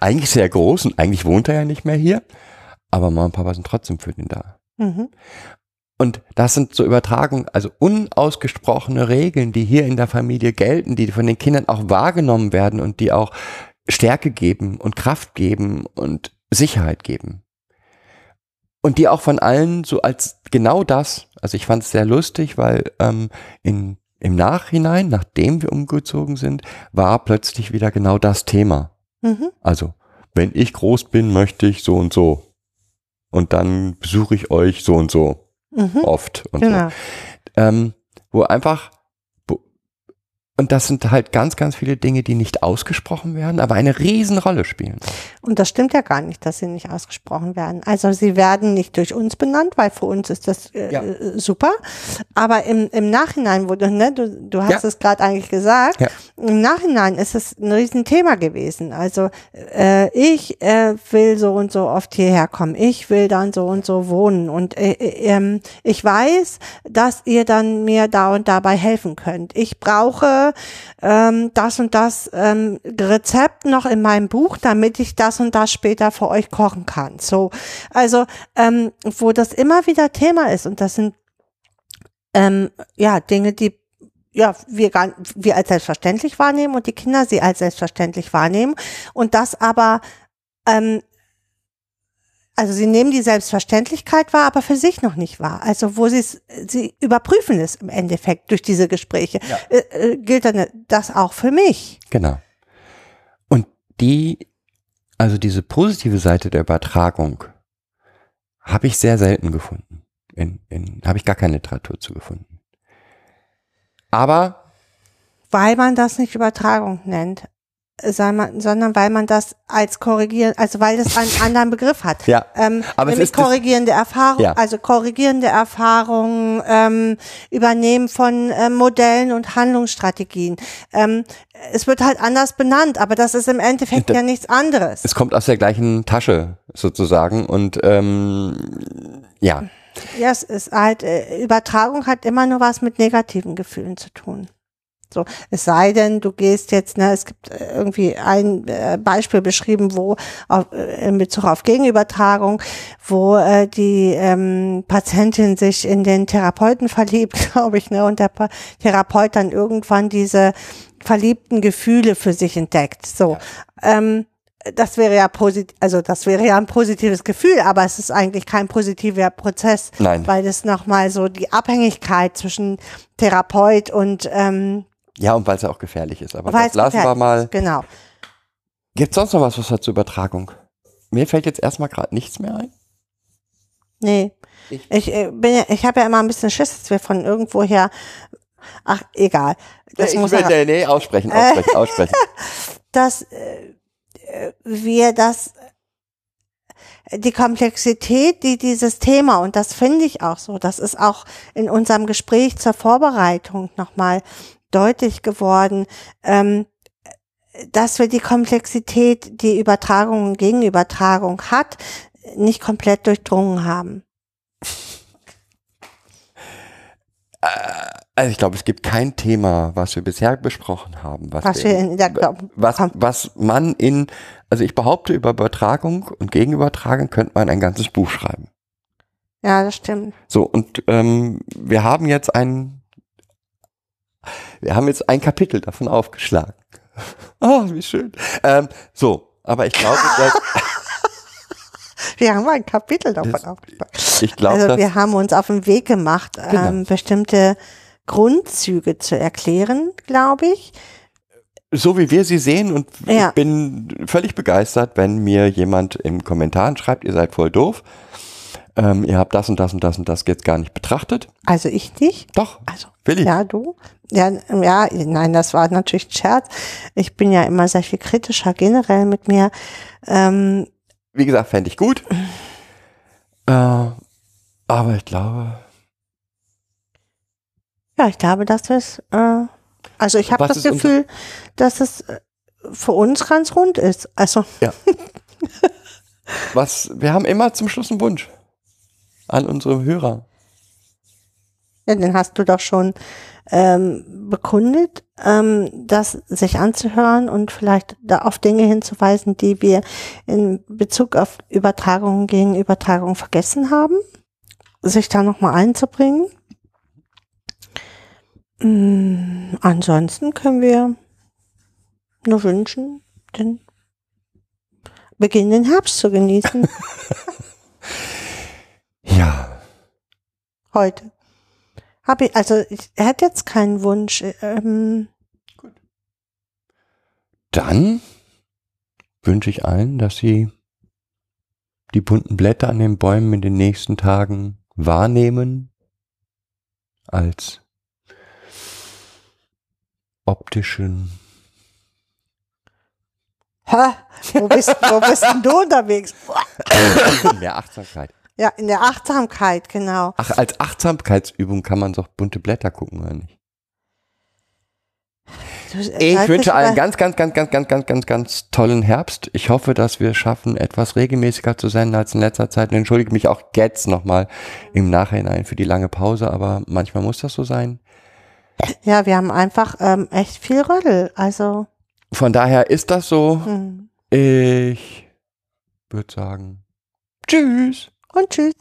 eigentlich sehr groß und eigentlich wohnt er ja nicht mehr hier, aber Mama und Papa sind trotzdem für ihn da. Mhm. Und das sind so Übertragungen, also unausgesprochene Regeln, die hier in der Familie gelten, die von den Kindern auch wahrgenommen werden und die auch Stärke geben und Kraft geben und Sicherheit geben. Und die auch von allen so als genau das, also ich fand es sehr lustig, weil ähm, in, im Nachhinein, nachdem wir umgezogen sind, war plötzlich wieder genau das Thema. Mhm. Also, wenn ich groß bin, möchte ich so und so. Und dann besuche ich euch so und so Mhm. oft und Genau. so. Ähm, wo einfach, und das sind halt ganz, ganz viele Dinge, die nicht ausgesprochen werden, aber eine Riesenrolle spielen. Und das stimmt ja gar nicht, dass sie nicht ausgesprochen werden. Also sie werden nicht durch uns benannt, weil für uns ist das äh, Ja. äh, super. Aber im, im Nachhinein, wo du, ne, du, du hast Ja. es gerade eigentlich gesagt, Ja. im Nachhinein ist es ein Riesenthema gewesen. Also äh, ich äh, will so und so oft hierher kommen, ich will dann so und so wohnen und äh, äh, ähm, ich weiß, dass ihr dann mir da und dabei helfen könnt. Ich brauche ähm, das und das ähm, Rezept noch in meinem Buch, damit ich das und das später für euch kochen kann. So, also ähm, wo das immer wieder Thema ist und das sind ähm, ja Dinge, die ja, wir, gar, wir als selbstverständlich wahrnehmen und die Kinder sie als selbstverständlich wahrnehmen und das aber ähm, also sie nehmen die Selbstverständlichkeit wahr, aber für sich noch nicht wahr. Also wo sie es, sie überprüfen es im Endeffekt durch diese Gespräche. Ja. Äh, äh, gilt dann das auch für mich? Genau. Und die, also diese positive Seite der Übertragung, habe ich sehr selten gefunden. In, in, habe ich gar keine Literatur zu gefunden. Aber Weil man das nicht Übertragung nennt, äh, sondern weil man das als korrigieren, also weil das einen anderen Begriff hat. ja, Ähm, Aber es nämlich ist korrigierende Erfahrung, Ja. also korrigierende Erfahrungen, ähm, Übernehmen von ähm, Modellen und Handlungsstrategien. Ähm, es wird halt anders benannt, aber das ist im Endeffekt Das- ja nichts anderes. es kommt aus der gleichen Tasche sozusagen und ähm, ja, Ja, es ist halt, äh, Übertragung hat immer nur was mit negativen Gefühlen zu tun. So, es sei denn, du gehst jetzt, ne, es gibt äh, irgendwie ein äh, Beispiel beschrieben, wo auf, äh, in Bezug auf Gegenübertragung, wo äh, die ähm, Patientin sich in den Therapeuten verliebt, glaube ich, ne, und der pa Therapeut dann irgendwann diese verliebten Gefühle für sich entdeckt. So, ähm, das wäre ja posit also das wäre ja ein positives Gefühl, aber es ist eigentlich kein positiver Prozess, Nein. weil das nochmal so die Abhängigkeit zwischen Therapeut und ähm, ja und weil es ja auch gefährlich ist. Aber weil das lassen wir mal. ist. Genau. Gibt es sonst noch was, was hat zur Übertragung? Mir fällt jetzt erstmal gerade nichts mehr ein. Nee. Ich- Ich, äh, bin ja, ich habe ja immer ein bisschen Schiss, dass wir von irgendwoher. Ach, egal. Das ich muss will, nee, nee, aussprechen, aussprechen, aussprechen. dass äh, wir das die Komplexität, die dieses Thema, und das finde ich auch so, das ist auch in unserem Gespräch zur Vorbereitung nochmal deutlich geworden, ähm, dass wir die Komplexität, die Übertragung und Gegenübertragung hat, nicht komplett durchdrungen haben. Also ich glaube, es gibt kein Thema, was wir bisher besprochen haben, was, Was wir, wir in der, was, was man in, also ich behaupte, über Übertragung und Gegenübertragung könnte man ein ganzes Buch schreiben. Ja, das stimmt. So, und ähm, wir haben jetzt ein, wir haben jetzt ein Kapitel davon aufgeschlagen. Oh, wie schön. Ähm, so, aber ich glaube, dass, Wir haben ein Kapitel davon Das- aufgeschlagen. ich glaube, Also wir haben uns auf den Weg gemacht, Genau. ähm, bestimmte Grundzüge zu erklären, glaube ich. so wie wir sie sehen und Ja. ich bin völlig begeistert, wenn mir jemand im Kommentaren schreibt, ihr seid voll doof. Ähm, ihr habt das und das und das und das jetzt gar nicht betrachtet. Also ich nicht. Doch, Also will ich. ja, du. Ja, ja, nein, das war natürlich ein Scherz. Ich bin ja immer sehr viel kritischer generell mit mir. Ähm, Wie gesagt, fände ich gut. Äh, aber ich glaube, ja, ich glaube, dass es, äh, also ich habe das Gefühl, dass es äh, für uns ganz rund ist. Also was, wir haben immer zum Schluss einen Wunsch an unsere Hörer. Ja, den hast du doch schon ähm, bekundet, ähm, das sich anzuhören und vielleicht da auf Dinge hinzuweisen, die wir in Bezug auf Übertragung gegen Übertragung vergessen haben, sich da nochmal einzubringen. Mm, ansonsten können wir nur wünschen, den beginnenden Herbst zu genießen. Ja, Heute. Habe ich, also ich hätte jetzt keinen Wunsch. Ähm, dann wünsche ich allen, dass sie die bunten Blätter an den Bäumen in den nächsten Tagen wahrnehmen als optischen hä? Wo bist, wo bist denn du unterwegs? der Achtsamkeit. Ja, in der Achtsamkeit, genau. Ach, als Achtsamkeitsübung kann man doch bunte Blätter gucken, oder nicht? Du, Ich wünsche allen über- ganz, ganz, ganz, ganz, ganz, ganz, ganz, ganz tollen Herbst. Ich hoffe, dass wir schaffen, etwas regelmäßiger zu senden als in letzter Zeit. Und entschuldige mich auch jetzt nochmal im Nachhinein für die lange Pause, aber manchmal muss das so sein. Ja, wir haben einfach ähm, echt viel Rödel. Also, Von daher ist das so. hm. Ich würde sagen, tschüss. Und tschüss.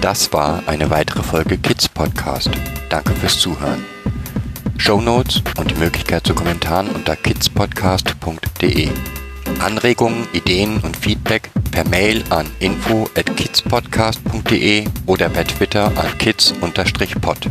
Das war eine weitere Folge Kids Podcast. Danke fürs Zuhören. Show Notes und die Möglichkeit zu Kommentaren unter kidspodcast.de. Anregungen, Ideen und Feedback per Mail an info at kidspodcast.de oder per Twitter an kids-pod.